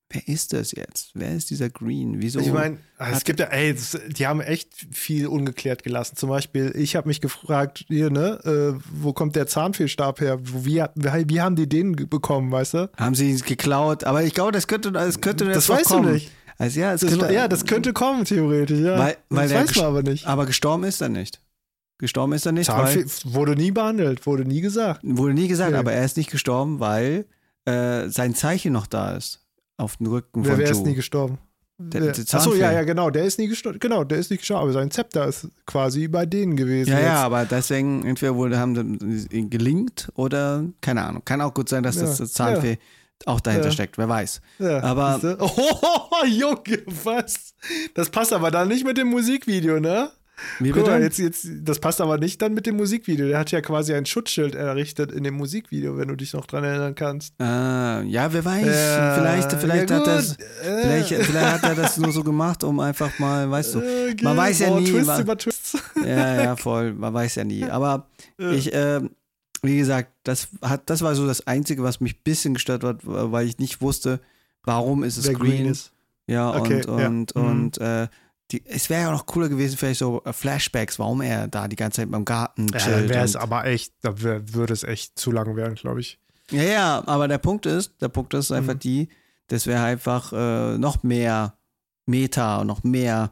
wer ist das jetzt? Wer ist dieser Green? Wieso? Ich meine, es gibt ja, ey, das, die haben echt viel ungeklärt gelassen. Zum Beispiel, ich habe mich gefragt, hier, ne, äh, wo kommt der Zahnfehlstab her? Wo, wie, wie, haben die den bekommen, weißt du? haben sie ihn geklaut? Aber ich glaube, das könnte, das könnte Das weißt du kommen. nicht. Also ja, es Das, könnte, ja, das könnte kommen, theoretisch, ja. Weil- weil das weiß man aber nicht. Aber gestorben ist er nicht. Gestorben ist er nicht, Zahnfehl wurde nie behandelt, wurde nie gesagt. wurde nie gesagt, Okay. aber er ist nicht gestorben, weil äh, sein Zeichen noch da ist. Auf dem Rücken Wer, von wer Joe. ist nie gestorben? Der- der Achso, ja, ja, genau, der ist nie gestorben. Genau, der ist nicht gestorben, aber sein Zepter ist quasi bei denen gewesen. ja, jetzt. ja, aber deswegen, entweder wurde, haben sie gelingt oder, keine Ahnung. Kann auch gut sein, dass das, Ja, das Zahnfee auch dahinter Ja. steckt, wer weiß. Ja, Aber-? Oh, Junge, was? Das passt aber dann nicht mit dem Musikvideo, ne? Wie Guck mal, bitte? jetzt, jetzt, das passt aber nicht dann mit dem Musikvideo. Der hat ja quasi ein Schutzschild errichtet in dem Musikvideo, wenn du dich noch dran erinnern kannst. Ah, ja, wer weiß. Äh, vielleicht vielleicht, ja hat das, äh. vielleicht, vielleicht hat er das nur so gemacht, um einfach mal, weißt du, Äh, man okay, weiß ja boah, nie. Twists man- über Twists. Ja, ja, voll. Man weiß ja nie. Aber ich, äh, wie gesagt, das hat, das war so das Einzige, was mich ein bisschen gestört hat, weil ich nicht wusste, warum ist es green. green ist. Ja, Okay, und, ja. und, Mhm. und äh, die, es wäre ja noch cooler gewesen, vielleicht so äh, Flashbacks, warum er da die ganze Zeit beim Garten Ja, chillt. dann wäre es aber echt, da wär, würde es echt zu lang werden, glaube ich. ja, ja, aber der Punkt ist, der Punkt ist einfach Mhm. die, das wäre einfach äh, noch mehr Meta und noch mehr,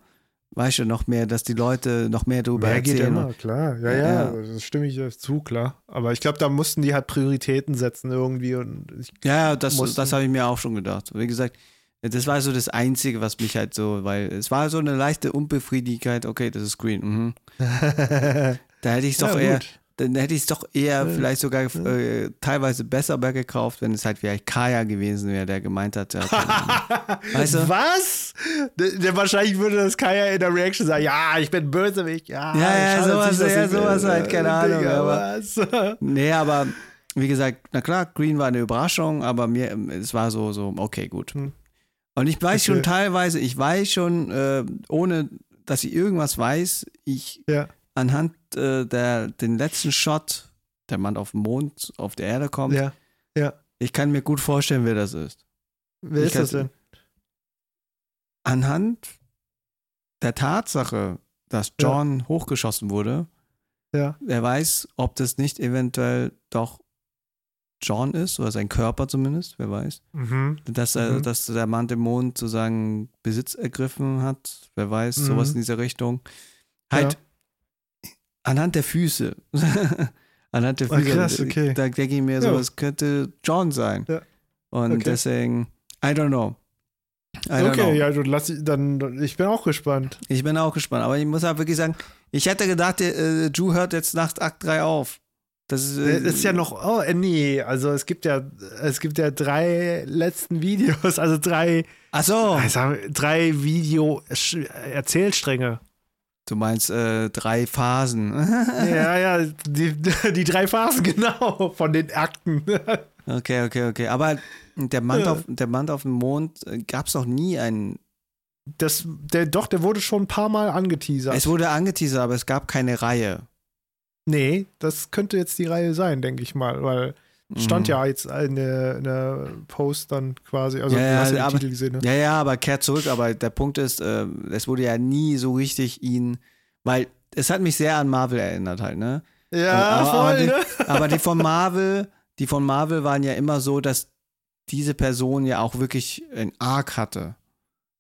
weißt du, noch mehr, dass die Leute noch mehr darüber Mehr geht erzählen. immer, klar. Ja, Ja, ja, ja. das stimme ich zu, klar. Aber ich glaube, da mussten die halt Prioritäten setzen irgendwie und ich, Ja, ja, das, mussten- das habe ich mir auch schon gedacht. Wie gesagt, das war so das Einzige, was mich halt so, weil es war so eine leichte Unbefriedigkeit, okay, das ist green. Mhm. Da hätte ich es doch Ja, eher, gut. dann hätte ich es doch eher vielleicht sogar äh, teilweise besser gekauft, wenn es halt vielleicht Kaya gewesen wäre, der gemeint hat, ja, okay. weißt du? Was? Der, der wahrscheinlich würde das Kaya in der Reaction sagen, ja, ich bin Bösewicht, ja. Ja, ja, sowas, ja, sowas halt, keine Ahnung, Digga, aber- was? Nee, aber wie gesagt, na klar, Green war eine Überraschung, aber mir, es war so, so, okay, gut. Hm. Und ich weiß Okay. schon teilweise, ich weiß schon, äh, ohne dass ich irgendwas weiß, ich Ja. anhand äh, der den letzten Shot, der Mann auf dem Mond, auf der Erde kommt, ja. Ja. ich kann mir gut vorstellen, wer das ist. Wer Ich ist das denn? Anhand der Tatsache, dass Ja. John hochgeschossen wurde, Ja. wer weiß, ob das nicht eventuell doch John ist, oder sein Körper zumindest, wer weiß. Mhm. Dass, er, Mhm. dass der Mann im Mond sozusagen Besitz ergriffen hat, wer weiß, Mhm. sowas in dieser Richtung. Halt anhand der Füße. anhand der Ah, Füße. krass, okay. Da denke ich mir so, Ja. es könnte John sein. Ja. Und Okay. deswegen, I don't know. I don't know. Okay, ja, du lass dann, dann, ich bin auch gespannt. Ich bin auch gespannt. Aber ich muss halt wirklich sagen, ich hätte gedacht, äh, Drew hört jetzt nach Akt 3 auf. Das ist, äh, Es ist ja noch, oh, äh, nee, also es gibt ja, es gibt ja drei letzten Videos, also drei, Ach so. also drei Video-Erzählstränge. Du meinst äh, drei Phasen. ja, ja, die, die drei Phasen, genau, von den Akten. okay, okay, okay. Aber der Mann, Ja. auf, der Mann auf dem Mond gab es noch nie einen. Das, der, doch, der wurde schon ein paar Mal angeteasert. Es wurde angeteasert, aber es gab keine Reihe. Nee, das könnte jetzt die Reihe sein, denke ich mal, weil stand Mhm. ja jetzt in der, in der Post dann quasi, also Ja, du ja, hast ja den aber- Titel gesehen, ne? Ja, ja, aber kehrt zurück. Aber der Punkt ist, äh, es wurde ja nie so richtig ihn, weil es hat mich sehr an Marvel erinnert halt, ne? Ja, aber, voll, aber, die, ne? aber die von Marvel, die von Marvel waren ja immer so, dass diese Person ja auch wirklich ein Arc hatte.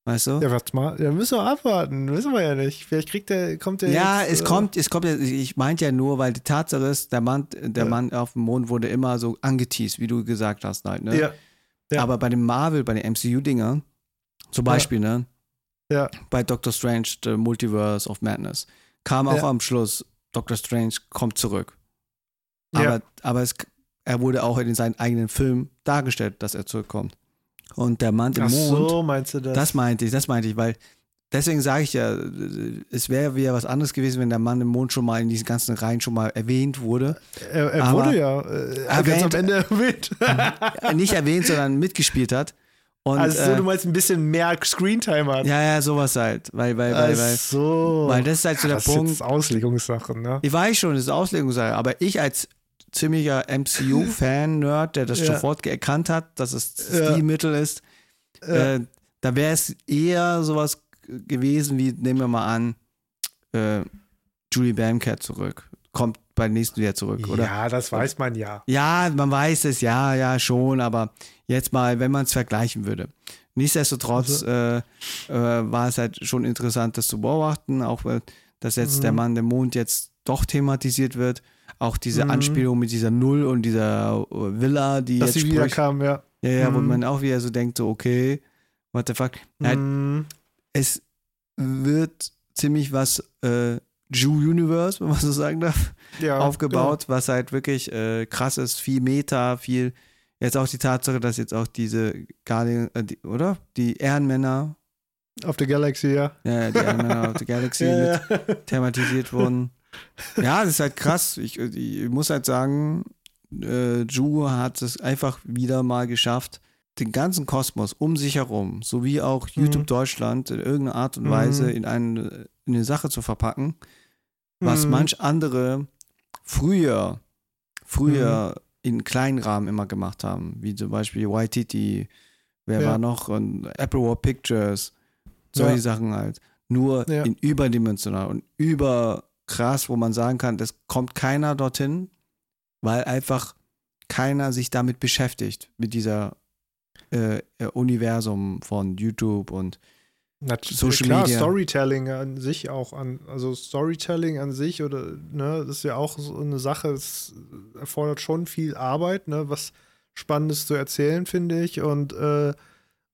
Weißt du? Ja, warte mal, ja, müssen wir abwarten, wissen wir ja nicht. Vielleicht kriegt der, kommt der Ja, jetzt, es äh, kommt, es kommt ja, ich meinte ja nur, weil die Tatsache ist, der Mann, der Ja. Mann auf dem Mond wurde immer so angeteased, wie du gesagt hast halt, ne? Ja, ja. Aber bei dem Marvel, bei den MCU-Dingern, zum Beispiel, ne? Ja. Bei Doctor Strange, The Multiverse of Madness, kam auch Ja. am Schluss, Doctor Strange kommt zurück. Ja. Aber, aber es, er wurde auch in seinem eigenen Film dargestellt, dass er zurückkommt. Und der Mann im Ach Mond, so, meinst du das? das meinte ich, das meinte ich, weil deswegen sage ich ja, es wäre wieder was anderes gewesen, wenn der Mann im Mond schon mal in diesen ganzen Reihen schon mal erwähnt wurde. er er wurde ja äh, Erwähnt. ganz am Ende erwähnt. Äh, Nicht erwähnt, sondern mitgespielt hat. Und, also so, äh, du meinst ein bisschen mehr Screentime hat. ja, ja, sowas halt. Weil, weil, weil, Ach weil, so. weil das ist halt so der das Punkt. ist jetzt Auslegungssache, ne? Ich weiß schon, das ist Auslegungssache, aber ich als ziemlicher MCU-Fan-Nerd, der das Ja. sofort erkannt hat, dass es Ja. Stilmittel ist, äh, da wäre es eher sowas gewesen wie, nehmen wir mal an, äh, Julie Bam kehrt zurück. Kommt beim nächsten wieder zurück, oder? Ja, das weiß man ja. Ja, man weiß es, ja, ja, schon, aber jetzt mal, wenn man es vergleichen würde. Nichtsdestotrotz Also äh, äh, war es halt schon interessant, das zu beobachten, auch weil, dass jetzt Mhm. der Mann im Mond jetzt doch thematisiert wird. Auch diese Mhm. Anspielung mit dieser Null und dieser äh, Villa, die Dass jetzt sie wieder kam, ja. Ja, ja, wo Mhm. man auch wieder so denkt, so, okay, what the fuck. Mhm. es wird ziemlich was äh, Jew Universe, wenn man so sagen darf, ja, aufgebaut, was halt wirklich äh, krass ist, viel Meta, viel jetzt auch die Tatsache, dass jetzt auch diese Guardian, äh, die, oder? Die Ehrenmänner, Genau. Auf der Galaxy, ja. ja, die Ehrenmänner of the Galaxy ja, ja. thematisiert wurden. Ja, das ist halt krass. Ich, ich muss halt sagen, äh, Ju hat es einfach wieder mal geschafft, den ganzen Kosmos um sich herum, sowie auch YouTube Deutschland in irgendeiner Art und Mhm. Weise in, eine, in eine Sache zu verpacken, was Mhm. manch andere früher, früher mhm. in kleinen Rahmen immer gemacht haben, wie zum Beispiel YTT, wer ja. war noch, und Apple War Pictures, solche ja. Sachen halt. Nur ja. in überdimensional und über krass, wo man sagen kann, das kommt keiner dorthin, weil einfach keiner sich damit beschäftigt, mit dieser äh, Universum von YouTube und Natürlich, Social klar, Media. Storytelling an sich auch an, also Storytelling an sich oder ne, das ist ja auch so eine Sache, es erfordert schon viel Arbeit, ne, was Spannendes zu erzählen, finde ich, und äh,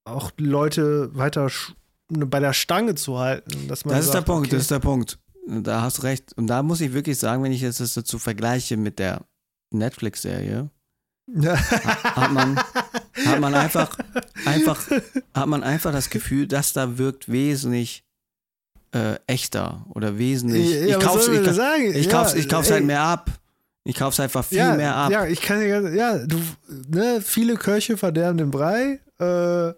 auch Leute weiter ne, bei der Stange zu halten. Dass man das sagt, ist der Punkt, okay. das ist der Punkt. Da hast du recht. Und da muss ich wirklich sagen, wenn ich jetzt das dazu vergleiche mit der Netflix-Serie, hat man, hat man einfach, einfach, hat man einfach das Gefühl, dass da wirkt wesentlich äh, echter oder wesentlich. Ja, ich kauf's, ich, sagen? ich, ja, kauf's, ich kauf's halt mehr ab. Ich kauf's einfach viel ja, mehr ab. Ja, ich kann ja, du, ne, viele Köche verderben den Brei. Äh,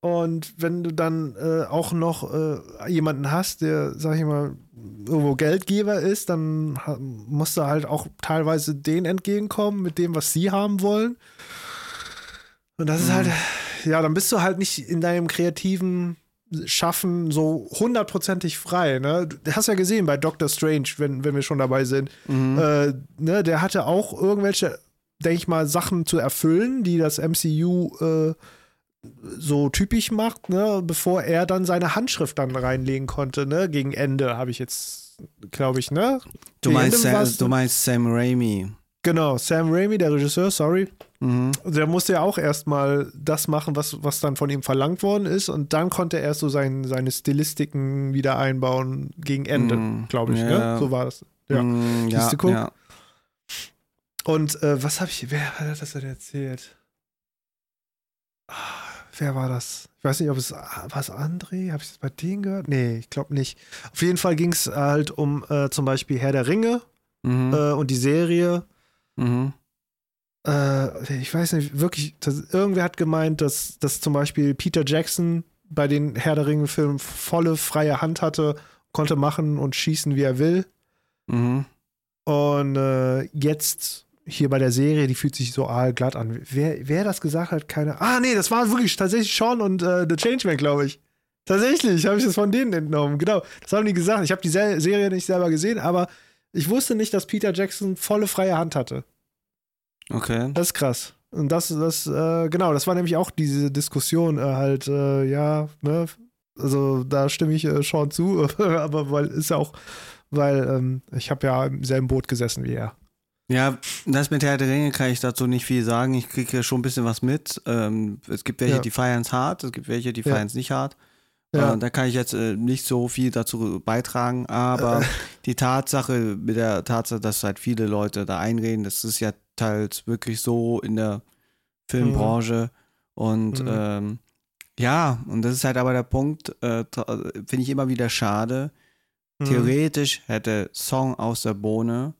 und wenn du dann äh, auch noch äh, jemanden hast, der, sag ich mal, irgendwo Geldgeber ist, dann musst du halt auch teilweise denen entgegenkommen mit dem, was sie haben wollen. Und das mhm. ist halt, ja, dann bist du halt nicht in deinem kreativen Schaffen so hundertprozentig frei. Ne? Du hast ja gesehen bei Doctor Strange, wenn, wenn wir schon dabei sind, mhm. äh, ne, der hatte auch irgendwelche, denke ich mal, Sachen zu erfüllen, die das MCU äh, so typisch macht, ne, bevor er dann seine Handschrift dann reinlegen konnte, ne, gegen Ende habe ich jetzt, glaube ich, ne? Du meinst, Sam, du meinst Sam Raimi. Genau, Sam Raimi, der Regisseur, sorry. Mhm. Der musste ja auch erstmal das machen, was, was dann von ihm verlangt worden ist. Und dann konnte er so sein, seine Stilistiken wieder einbauen gegen Ende, mhm. glaube ich. Ne? Ja. Ne? So war das. Ja. Mhm, ja, ja. Und äh, was habe ich, wer hat das denn erzählt? Ah wer war das? Ich weiß nicht, ob es war es André? Habe ich das bei denen gehört? Nee, ich glaube nicht. Auf jeden Fall ging es halt um äh, zum Beispiel Herr der Ringe mhm. äh, und die Serie. Mhm. Äh, ich weiß nicht, wirklich, das, irgendwer hat gemeint, dass, dass zum Beispiel Peter Jackson bei den Herr der Ringe-Filmen volle freie Hand hatte, konnte machen und schießen, wie er will. Mhm. Und äh, jetzt hier bei der Serie, die fühlt sich so aalglatt an. Wer, wer das gesagt hat, keine Ah, nee, das war wirklich tatsächlich Sean und äh, The Changeman, glaube ich. Tatsächlich, habe ich das von denen entnommen. Genau, das haben die gesagt. Ich habe die Serie nicht selber gesehen, aber ich wusste nicht, dass Peter Jackson volle freie Hand hatte. Okay. Das ist krass. Und das, das, äh, genau, das war nämlich auch diese Diskussion, äh, halt, äh, ja, ne, also da stimme ich äh, Sean zu, aber weil ist ja auch, weil ähm, ich habe ja im selben Boot gesessen wie er. Ja, das mit Herr der Ringe kann ich dazu nicht viel sagen. Ich kriege schon ein bisschen was mit. Ähm, es gibt welche, ja. die feiern es hart, es gibt welche, die feiern es nicht hart. Ja. Äh, da kann ich jetzt äh, nicht so viel dazu beitragen, aber äh. die Tatsache mit der Tatsache, dass halt viele Leute da einreden, das ist ja teils wirklich so in der Filmbranche. Mhm. Und mhm. Ähm, ja, und das ist halt aber der Punkt, äh, finde ich immer wieder schade. Mhm. Theoretisch hätte Song aus der Bohne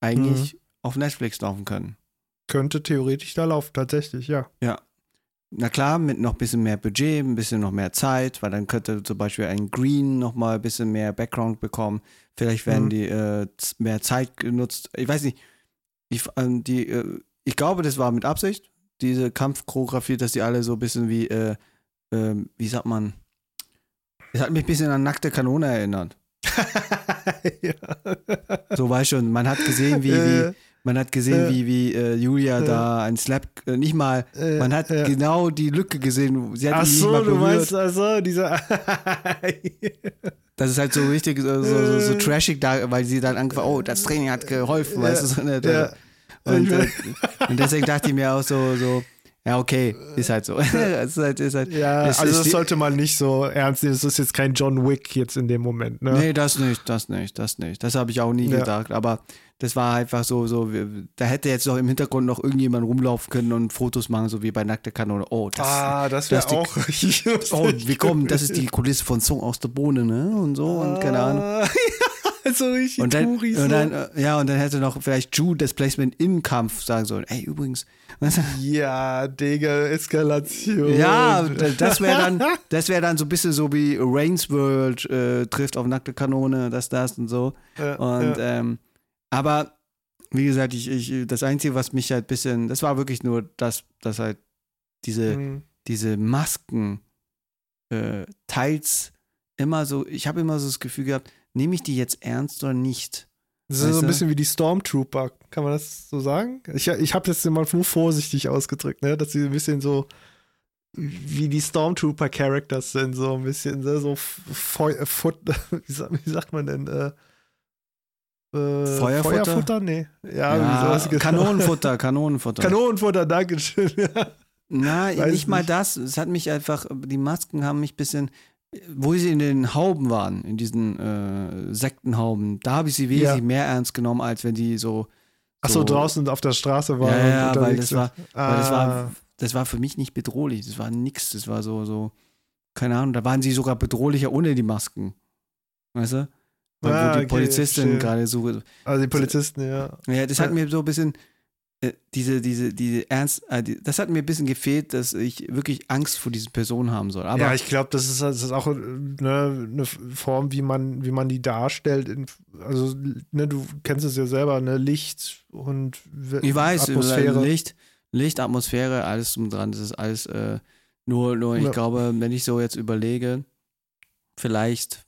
eigentlich mhm. auf Netflix laufen können. Könnte theoretisch da laufen, tatsächlich, ja. Ja. Na klar, mit noch ein bisschen mehr Budget, ein bisschen noch mehr Zeit, weil dann könnte zum Beispiel ein Green noch mal ein bisschen mehr Background bekommen. Vielleicht werden mhm. die äh, mehr Zeit genutzt. Ich weiß nicht. Ich, äh, die, äh, ich glaube, das war mit Absicht, diese Kampfchoreografie, dass die alle so ein bisschen wie, äh, ähm, wie sagt man, es hat mich ein bisschen an nackte Kanone erinnert. Ja. So war schon. Man hat gesehen, wie, wie äh, man hat gesehen, äh, wie, wie äh, Julia äh, da ein Slap, äh, nicht mal, äh, man hat genau die Lücke gesehen. Sie Ach so, du meinst, also dieser. das ist halt so richtig, so, so, so, trashig da, weil sie dann angefangen, oh, das Training hat geholfen, weißt du, so, ne, ja. und, und deswegen dachte ich mir auch so, so, ja, okay, ist halt so. ist halt, ist halt, ja, es, also das sollte man nicht so ernst nehmen. Das ist jetzt kein John Wick jetzt in dem Moment, ne? Nee, das nicht, das nicht, das nicht. Das habe ich auch nie ja. gedacht. Aber das war einfach so, so, da hätte jetzt noch im Hintergrund noch irgendjemand rumlaufen können und Fotos machen, so wie bei Nackte Kanone. Oh, das, ah, das wäre auch richtig Oh, wir kommen, das ist die Kulisse von Song aus der Bohne, ne? Und so und keine Ahnung. So richtig und dann, Touris, und dann, äh, Ja, und dann hätte noch vielleicht Jude das Placement im Kampf sagen sollen. Ey, übrigens. Ja, Digga, Eskalation. Ja, das wäre dann, das wäre dann so ein bisschen so wie Rain's World äh, trifft auf nackte Kanone, das, das und so. Ja, und, ja. Ähm, aber wie gesagt, ich, ich, das Einzige, was mich halt ein bisschen, das war wirklich nur das, dass halt diese, Mhm. diese Masken äh, teils immer so, ich habe immer so das Gefühl gehabt, nehme ich die jetzt ernst oder nicht? Das ist so ein bisschen wie die Stormtrooper, kann man das so sagen? Ich, ich habe das immer nur vorsichtig ausgedrückt, ne? dass sie ein bisschen so wie die Stormtrooper-Characters sind, so ein bisschen ne? so Feu äh, Fut wie, sa- wie sagt man denn? Äh, äh, Feuerfutter? Feuerfutter? Nee. Ja, Ja. Kanonenfutter, Kanonenfutter. Kanonenfutter, Dankeschön. Ja. Na, Weiß nicht mal nicht. das. Es hat mich einfach, die Masken haben mich ein bisschen, wo sie in den Hauben waren, in diesen äh, Sektenhauben, da habe ich sie wesentlich Ja. mehr ernst genommen, als wenn die so. Ach so, draußen auf der Straße waren. Ja, und ja, weil das war, weil das Ah. war, das war für mich nicht bedrohlich. Das war nix. Das war so, so, keine Ahnung, da waren sie sogar bedrohlicher ohne die Masken. Weißt du? Weil, Ah, wo die okay, Polizistin gerade so. Also die Polizisten, ja. Ja, das hat Ja. mir so ein bisschen. Äh, Diese, diese, diese Ernst, äh, das hat mir ein bisschen gefehlt, dass ich wirklich Angst vor diesen Personen haben soll. Aber ja, ich glaube, das ist, das ist auch äh, ne, eine Form, wie man, wie man die darstellt. In, also, ne, du kennst es ja selber, ne, Licht und W- Ich weiß, Atmosphäre. Licht, Licht, Atmosphäre, alles drum dran, das ist alles äh, nur, nur ich Ja. glaube, wenn ich so jetzt überlege, vielleicht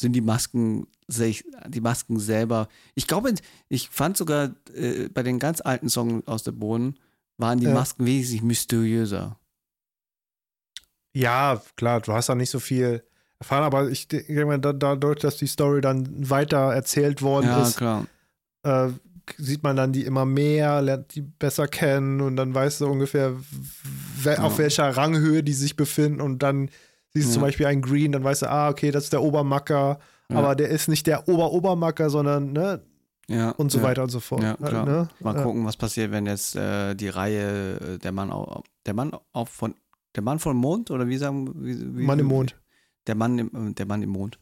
sind die Masken, sich- die Masken selber, ich glaube, ich fand sogar äh, bei den ganz alten Songs aus der Bohnen, waren die Ja. Masken wesentlich mysteriöser. Ja, klar, du hast da nicht so viel erfahren, aber ich denke mal, da, dadurch, dass die Story dann weiter erzählt worden Ja, ist, äh, sieht man dann die immer mehr, lernt die besser kennen und dann weißt du ungefähr, we Ja. auf welcher Ranghöhe die sich befinden und dann siehst du zum Beispiel einen Green, dann weißt du, ah, okay, das ist der Obermacker, Ja. aber der ist nicht der Ober-Obermacker, sondern, ne, Ja, und so ja. weiter und so fort. Ja, klar. Ne? Mal gucken, was passiert, wenn jetzt äh, die Reihe äh, der Mann auf, der Mann auf von der Mann vom Mond oder wie sagen wie, wie, Mann im Mond. Der Mann im äh, der Mann im Mond.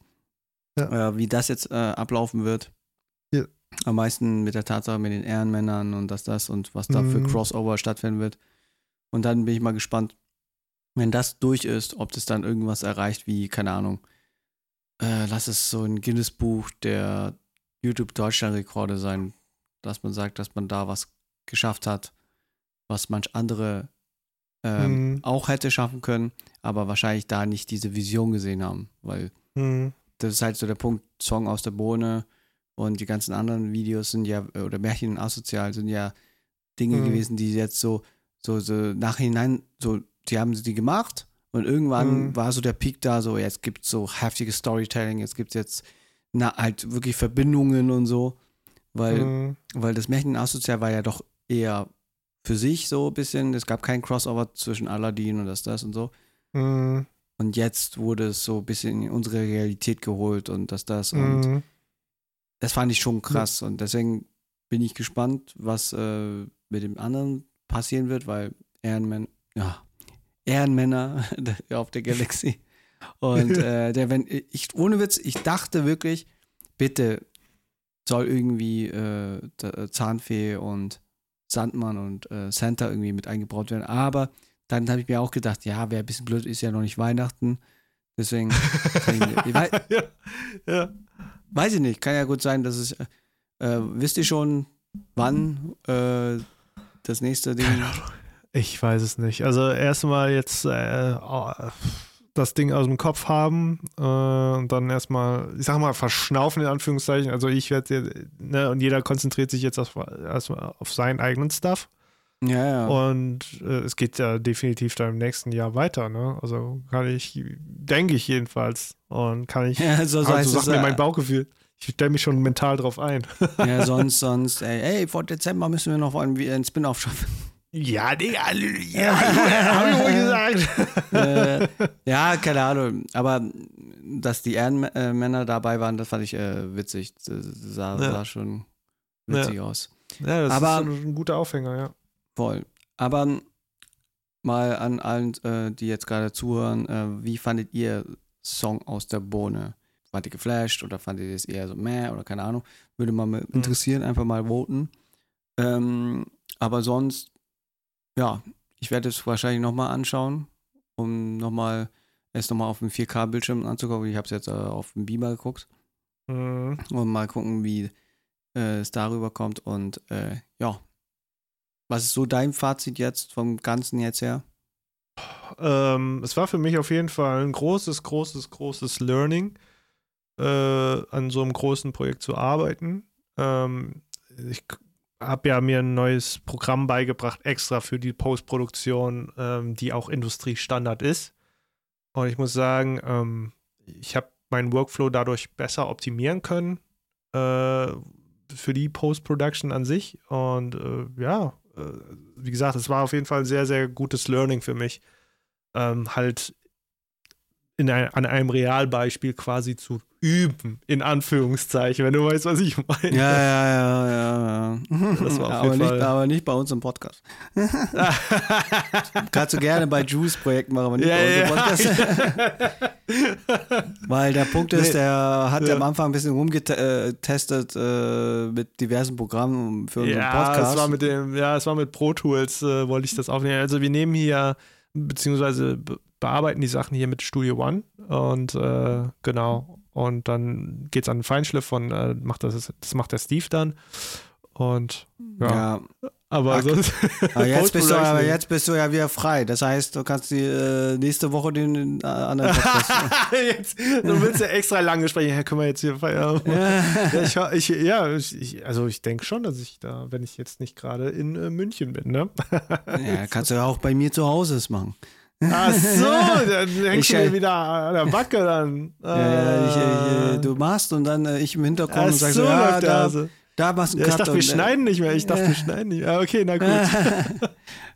Ja. Äh, wie das jetzt äh, ablaufen wird. Ja. Am meisten mit der Tatsache mit den Ehrenmännern und das das und was da für Mhm. Crossover stattfinden wird. Und dann bin ich mal gespannt, wenn das durch ist, ob das dann irgendwas erreicht wie keine Ahnung. Äh, lass es so ein Guinness Buch der YouTube Deutschland Rekorde sein, dass man sagt, dass man da was geschafft hat, was manch andere ähm, Mhm. auch hätte schaffen können, aber wahrscheinlich da nicht diese Vision gesehen haben, weil Mhm. das ist halt so der Punkt, Song aus der Bohne und die ganzen anderen Videos sind ja, oder Märchen asozial sind ja Dinge Mhm. gewesen, die jetzt so, so, so nachhinein, so, die haben sie die gemacht und irgendwann Mhm. war so der Peak da, so jetzt gibt es so heftiges Storytelling, jetzt gibt es jetzt na, halt wirklich Verbindungen und so, weil Mhm. weil das Märchen asozial war ja doch eher für sich so ein bisschen. Es gab kein Crossover zwischen Aladdin und das, das und so. Mhm. Und jetzt wurde es so ein bisschen in unsere Realität geholt und das, das. Und Mhm. das fand ich schon krass. Und deswegen bin ich gespannt, was äh, mit dem anderen passieren wird, weil Ehrenmänner, ja, Ehrenmänner auf der Galaxy. Und äh, der, wenn, ich, ohne Witz, ich dachte wirklich, bitte soll irgendwie äh, der Zahnfee und Sandmann und äh, Santa irgendwie mit eingebaut werden. Aber dann habe ich mir auch gedacht, ja, wäre ein bisschen blöd, ist ja noch nicht Weihnachten. Deswegen, ich weiß, ja. ja. weiß ich nicht, kann ja gut sein, dass es, äh, äh, wisst ihr schon, wann äh, das nächste Ding, Ich weiß es nicht. Also erstmal jetzt äh, oh, das Ding aus dem Kopf haben äh, und dann erstmal, ich sag mal, verschnaufen in Anführungszeichen. Also ich werde, ne, und jeder konzentriert sich jetzt auf, erstmal auf seinen eigenen Stuff. ja, ja, Und äh, es geht ja definitiv dann im nächsten Jahr weiter, ne? Also kann ich, denke ich jedenfalls. Und kann ich, ja so, so also sagt mir äh, mein Bauchgefühl. Ich stelle mich schon mental drauf ein. ja, sonst, sonst, ey, ey, vor Dezember müssen wir noch ein, ein Spin-off schaffen. Ja, Digga, ja, hab ich wohl gesagt. äh, ja, keine Ahnung. Aber dass die Ehrenmänner dabei waren, das fand ich äh, witzig. Das sah, Ja. sah schon witzig aus. Ja, das Aber- ist ein guter Aufhänger, ja. Voll. Aber mal an allen, äh, die jetzt gerade zuhören, äh, wie fandet ihr Song aus der Bohne? Wart ihr geflasht oder fandet ihr es eher so meh oder keine Ahnung? Würde mal mal interessieren, einfach mal voten. Ähm, aber sonst, ja, ich werde es wahrscheinlich nochmal anschauen, um nochmal es nochmal auf dem 4K-Bildschirm anzugucken. Ich habe es jetzt äh, auf dem Beamer geguckt Mhm. und mal gucken, wie äh, es darüber kommt. Und äh, ja, was ist so dein Fazit jetzt vom Ganzen jetzt her? Ähm, es war für mich auf jeden Fall ein großes, großes, großes Learning, äh, an so einem großen Projekt zu arbeiten. Ähm, ich habe ja mir ein neues Programm beigebracht, extra für die Postproduktion, ähm, die auch Industriestandard ist. Und ich muss sagen, ähm, ich habe meinen Workflow dadurch besser optimieren können äh, für die Post-Production an sich. Und äh, ja, äh, wie gesagt, es war auf jeden Fall ein sehr, sehr gutes Learning für mich, ähm, halt in ein, an einem Realbeispiel quasi zu üben, in Anführungszeichen, wenn du weißt, was ich meine. Ja, ja, ja, ja. ja. Das war auf aber, jeden nicht, Fall- aber nicht bei uns im Podcast. Kannst du gerne bei Juice Projekt machen, aber nicht Ja, bei ja. uns im Podcast. Weil der Punkt ist, der hat Ja. am Anfang ein bisschen rumgetestet äh, mit diversen Programmen für unseren ja, Podcast. es war mit dem, ja, es war mit Pro Tools, äh, wollte ich das aufnehmen. Also wir nehmen hier, beziehungsweise be bearbeiten die Sachen hier mit Studio One und äh, genau. Und dann geht's an den Feinschliff und äh, macht das, das macht der Steve dann. Und ja, ja. aber Ach, sonst. Aber jetzt, bist du, aber jetzt bist du ja wieder frei. Das heißt, du kannst die äh, nächste Woche den äh, anderen Podcast. jetzt, du willst ja extra lange sprechen. Ja, können wir jetzt hier feiern? ja, ich, ich, ja ich, also ich denke schon, dass ich da, wenn ich jetzt nicht gerade in äh, München bin, ne? ja, kannst du ja auch bei mir zu Hause es machen. Ach so, dann hängst Ich, du äh, mir wieder an der Backe dann. Ja, ja, ich, Ah. äh, du machst und dann äh, ich im Hintergrund und sag so ja, da, Hase. da machst du Ja, einen ich Cut dachte, wir äh, schneiden nicht mehr. Ich dachte, wir schneiden nicht mehr. Ah, Okay, na gut.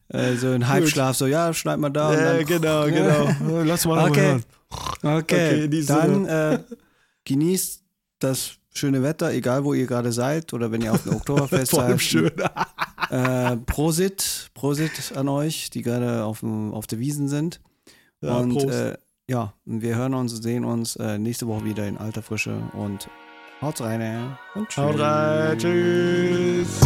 äh, so ein Halbschlaf, so, ja, schneid mal da. und Ja, dann, genau, genau. Lass mal Okay. hören. Okay, Okay, in dann äh, genießt das schöne Wetter, egal wo ihr gerade seid oder wenn ihr auf dem Oktoberfest Vor allem seid. schön. Äh, Prosit, Prosit an euch, die gerade auf, dem, auf der Wiesen sind. Ja, und äh, ja, wir hören uns und sehen uns äh, nächste Woche wieder in alter Frische und haut rein und tschüss. Haut rein. Tschüss.